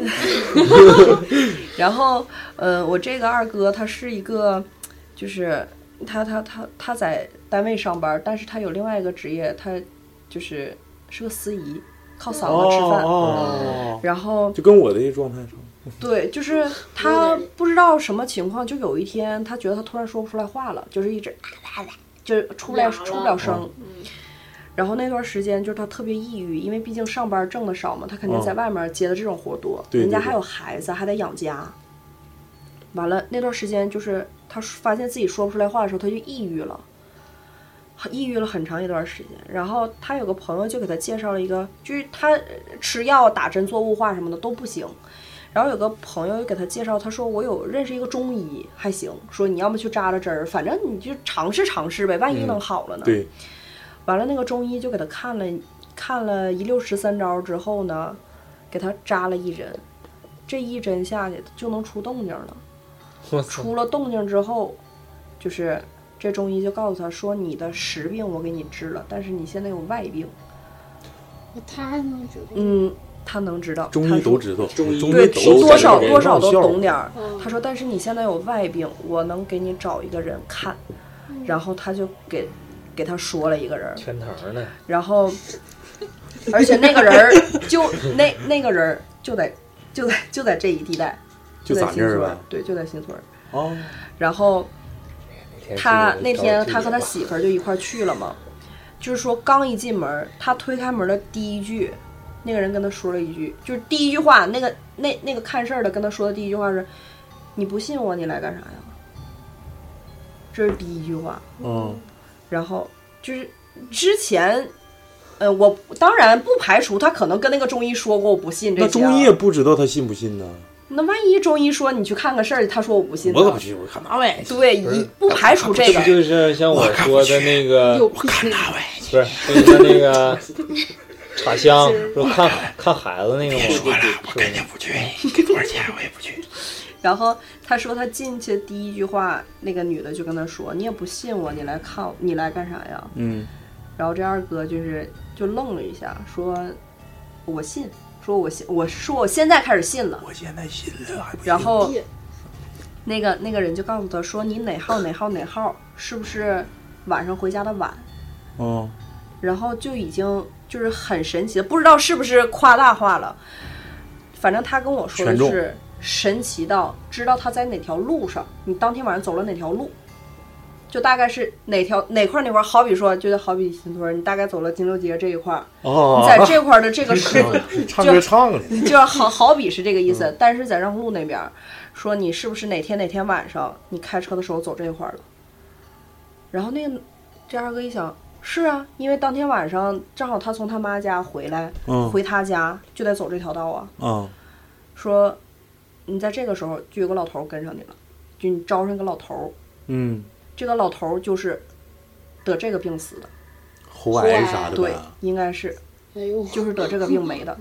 然后，呃，我这个二哥他是一个，就是他他他他在单位上班，但是他有另外一个职业，他就是是个司仪，靠嗓子吃饭。哦，然后就跟我的这状态。对，就是他不知道什么情况，就有一天他觉得他突然说不出来话了，就是一直就是出不来出不了声。然后那段时间就是他特别抑郁，因为毕竟上班挣的少嘛，他肯定在外面接的这种活多，人家还有孩子，还得养家。完了那段时间就是他发现自己说不出来话的时候，他就抑郁了，抑郁了很长一段时间。然后他有个朋友就给他介绍了一个，就是他吃药、打针、做雾化什么的都不行。然后有个朋友给他介绍，他说我有认识一个中医，还行，说你要么去扎扎针儿，反正你就尝试尝试呗，万一能好了呢。对，完了，那个中医就给他看了看了一溜十三招之后呢，给他扎了一针，这一针下去就能出动静了。出了动静之后，就是这中医就告诉他说，你的实病我给你治了，但是你现在有外病。他还能知道。嗯，他能知道，中他都知道，中医对，多少多少都懂点儿。嗯他说：“但是你现在有外病，我能给你找一个人看。”然后他就给给他说了一个人儿，圈藤呢，然后而且那个人儿就那那个人儿就在就在就在这一地带，就在新村儿。对，就在新村儿。哦，然后他那天他和他媳妇儿就一块儿去了嘛，就是说刚一进门，他推开门的第一句，那个人跟他说了一句，就是第一句话，那个那那个看事儿的跟他说的第一句话是：“你不信我，你来干啥呀？”这是第一句话。嗯，然后就是之前，呃，我当然不排除他可能跟那个中医说过我不信这。那中医也不知道他信不信呢。那万一中医说你去看个事儿，他说我不信呢，我可不去，我看那玩意。对，一不排除这个。就是像我说的那个，<laughs> 有不是，就是像那个 <laughs> 插香，说看看孩子那个吗？我肯定不去，你给多少钱我也不去。然后他说他进去第一句话，那个女的就跟他说：“你也不信我，你来看，你来干啥呀嗯，？”然后这二哥就是就愣了一下，说：“我信，说我现，我说我现在开始信了。我现在信了，还不”然后那个那个人就告诉他说：“你哪号哪号哪号，是不是晚上回家的晚？”嗯，然后就已经就是很神奇的，不知道是不是夸大化了。反正他跟我说的全中是神奇到知道他在哪条路上，你当天晚上走了哪条路，就大概是哪条哪块儿哪块儿，好比说，就好比新村，你大概走了金六街这一块儿，哦你在这块儿的这个 <laughs> 时候唱歌唱的，就 <laughs> 好好比是这个意思。但是在让路那边儿说你是不是哪天哪天晚上你开车的时候走这块儿了？然后那个这二哥一想，是啊，因为当天晚上正好他从他妈家回来，嗯回他家就得走这条道啊。啊说你在这个时候就有个老头儿跟上你了，就你招上一个老头儿，嗯，这个老头儿就是得这个病死的，喉癌啥的对，，应该是哎呦，就是得这个病没的。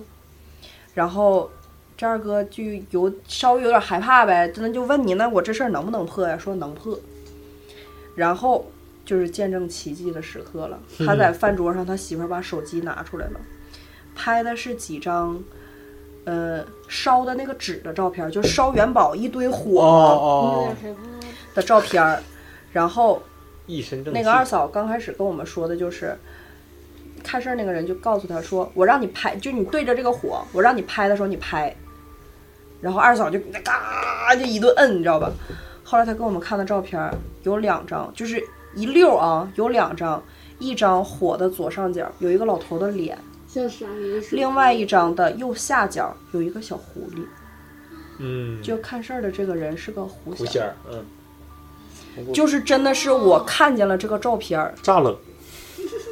然后这二哥就有稍微有点害怕呗，那就问你，那我这事儿能不能破呀？说能破。然后就是见证奇迹的时刻了，他在饭桌上，他媳妇儿把手机拿出来了，拍的是几张。呃，烧的那个纸的照片，就烧元宝一堆火。的照片儿，然后一身正气。那个二嫂刚开始跟我们说的就是，看事儿那个人就告诉他说：“我让你拍，就你对着这个火，我让你拍的时候你拍。”然后二嫂就嘎就一顿摁，你知道吧？后来他给我们看的照片儿有两张，就是一溜儿啊，有两张，一张火的左上角有一个老头的脸，像鲨鱼。另外一张的右下角有一个小狐狸。嗯，就看事儿的这个人是个狐仙儿，狐仙儿，嗯，就是真的是我看见了这个照片儿，炸了，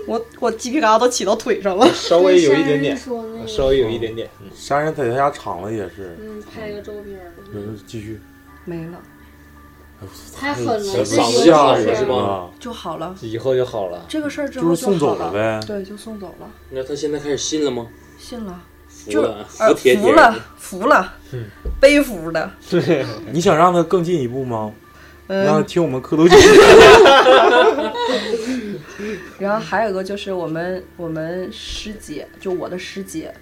我我鸡皮疙瘩都起到腿上了。<laughs> 稍微有一点点，那个稍微有一点点，嗯。山人在他家厂子也是，嗯，拍个照片儿，嗯，继续。没了。太狠了，这嗓子个吓人是吧？啊，就好了，以后就好了。这个事儿之后就是送走了了。呗。对，就送走了，那他现在开始信了吗？信了，就服了，呃服帖帖服了的。，服了嗯，背服的，<laughs> 你想让他更进一步吗？让他嗯，听我们磕头姐，<laughs> 然后还有一个就是我们我们师姐，就我的师姐，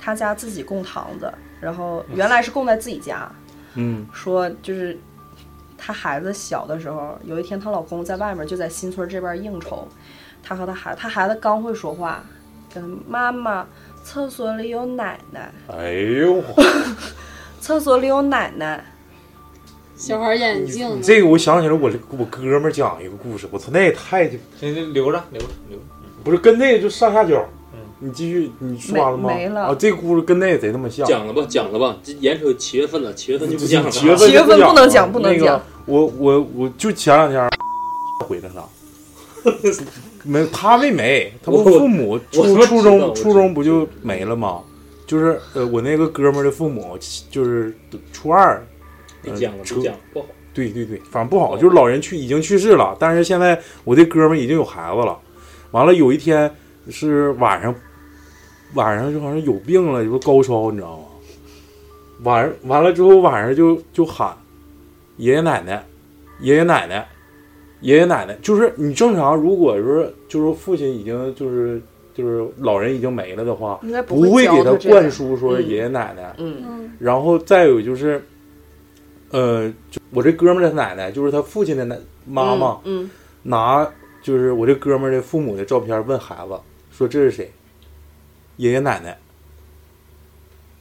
她家自己供堂子，然后原来是供在自己家，嗯。说就是她孩子小的时候，有一天她老公在外面就在新村这边应酬，她和她孩她孩子刚会说话，跟妈妈，厕所里有奶奶，哎呦，<laughs> 厕所里有奶奶，小孩眼镜你，这个我想起来，我我哥们儿讲一个故事，我操，那也太行行，留着留着留着。不是跟那个就上下脚。嗯你继续，你说完了吗？没没了啊，这个故事跟那个贼他妈像。讲了吧，讲了吧，这眼瞅七月份了，七月份就不讲了。<laughs> 七月份七月份不能讲不能那个讲我我我就前两天 <laughs> 回来了，<laughs> 没他没没，他不我父母初中初中不就没了吗？就是呃，我那个哥们儿的父母就是初二，讲了，车不讲不好。对对对，反正不好，就是老人去已经去世了，但是现在我这哥们已经有孩子了。完了有一天是晚上，晚上就好像有病了，就是高烧，你知道吗？晚上完了之后晚上就就喊爷爷奶奶，爷爷奶奶，爷爷奶奶，就是你正常如果说就是父亲已经就是就是老人已经没了的话，不会会给他灌输说嗯爷爷奶奶，嗯嗯，然后再有就是，呃，就我这哥们儿的奶奶，就是他父亲的奶妈妈，嗯，拿就是我这哥们儿的父母的照片问孩子，说这是谁？爷爷奶奶，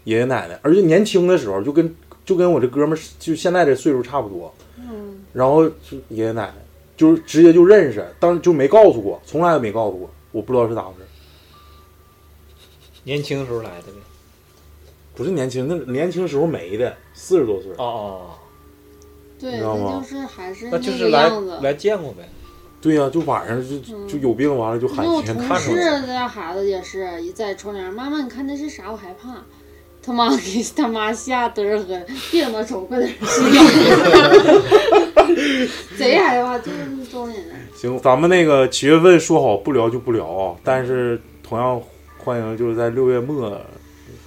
爷爷奶奶，而且年轻的时候就跟就跟我这哥们儿就现在这岁数差不多，嗯，然后就爷爷奶奶就是直接就认识，当就没告诉过，从来都没告诉过，我不知道是咋回事。年轻时候来的呗。不是年轻，那年轻时候没的，四十多岁。哦哦，对，你知道吗那就是还是那就是来个样子。来见过呗。对呀、就晚上就嗯就有病，完了就喊那我同事看出来。家孩子也是，一在窗帘，妈妈你看那是啥？我害怕。他妈给他妈吓嘚儿喝，别等他瞅，快点睡觉。<laughs> 贼害怕，就是中年人。<laughs> 行，咱们那个七月份说好不聊就不聊啊，但是同样欢迎就是在六月末，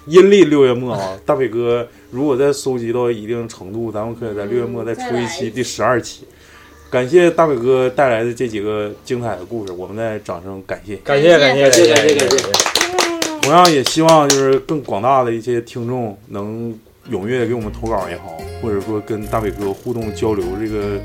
阴历六月末啊，大伟哥如果再收集到一定程度，咱们可以在六月末再出一期第十二期。感谢大伟哥带来的这几个精彩的故事，我们再掌声感谢。感谢感谢感谢感感谢谢。同样也希望就是更广大的一些听众能踊跃地给我们投稿也好，或者说跟大伟哥互动交流这个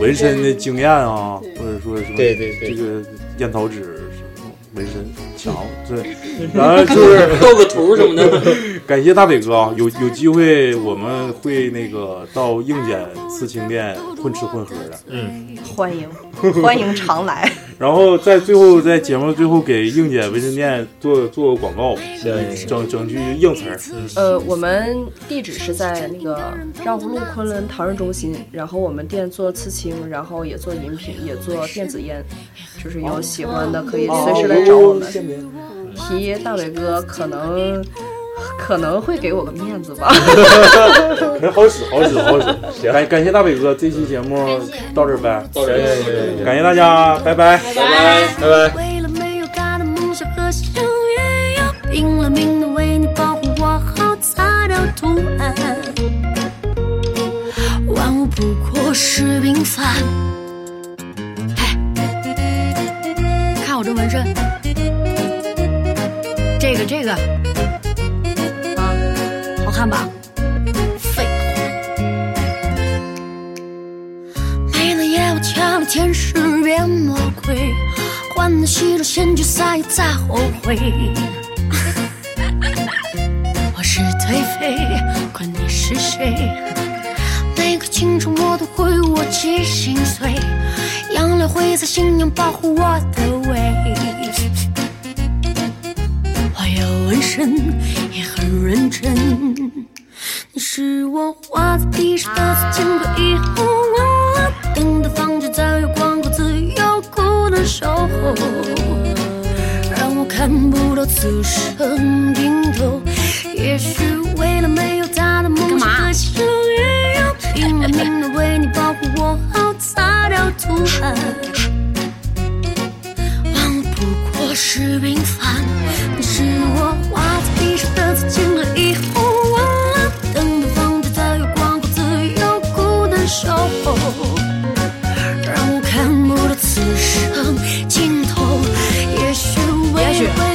纹身的经验啊，或者说什么对对对这个烟草纸什么纹身强，对，<laughs> 然后就是 <laughs> 斗个图什么的。<laughs> 感谢大伟哥啊，有有机会我们会那个到硬检刺青店混吃混喝的，嗯，欢迎欢迎常来。然后在最后在节目最后给硬检纹身店做做个广告，整整句硬词儿。呃，我们地址是在那个绕湖路昆仑唐人中心，然后我们店做刺青，然后也做饮品，也做电子烟，就是有喜欢的可以随时来找我们。提大伟哥可能可能会给我个面子吧。好使好使好使，<laughs> 感感谢大伟哥，这期节目到这儿呗，到这儿感谢大家，拜拜拜拜拜拜。为了没有他的梦想和心愿，要拼了命的为你保护我好擦掉图案。万物不过是平凡。嘿，看我这纹身，这这个，啊，好看吧？废话。没了夜，我抢了天使变魔鬼，换了西装先决赛又再后悔。<laughs> 我是颓废，管你是谁。每个清晨我都会握紧心碎，养了灰色信仰保护我的胃。要纹身，也很认真。你是我画在皮上的字，经过以后我了等的房间，再有光顾自由苦难守候，让我看不到此生尽头。也许为了没有他的梦想，牺牲也要拼了命的为你保护我好，擦掉涂炭。忘了不过是平凡。是我画在屏上的曾经了，以后我，等待放晴的月光，独自由孤单守候，让我看不到此生尽头。也许，会。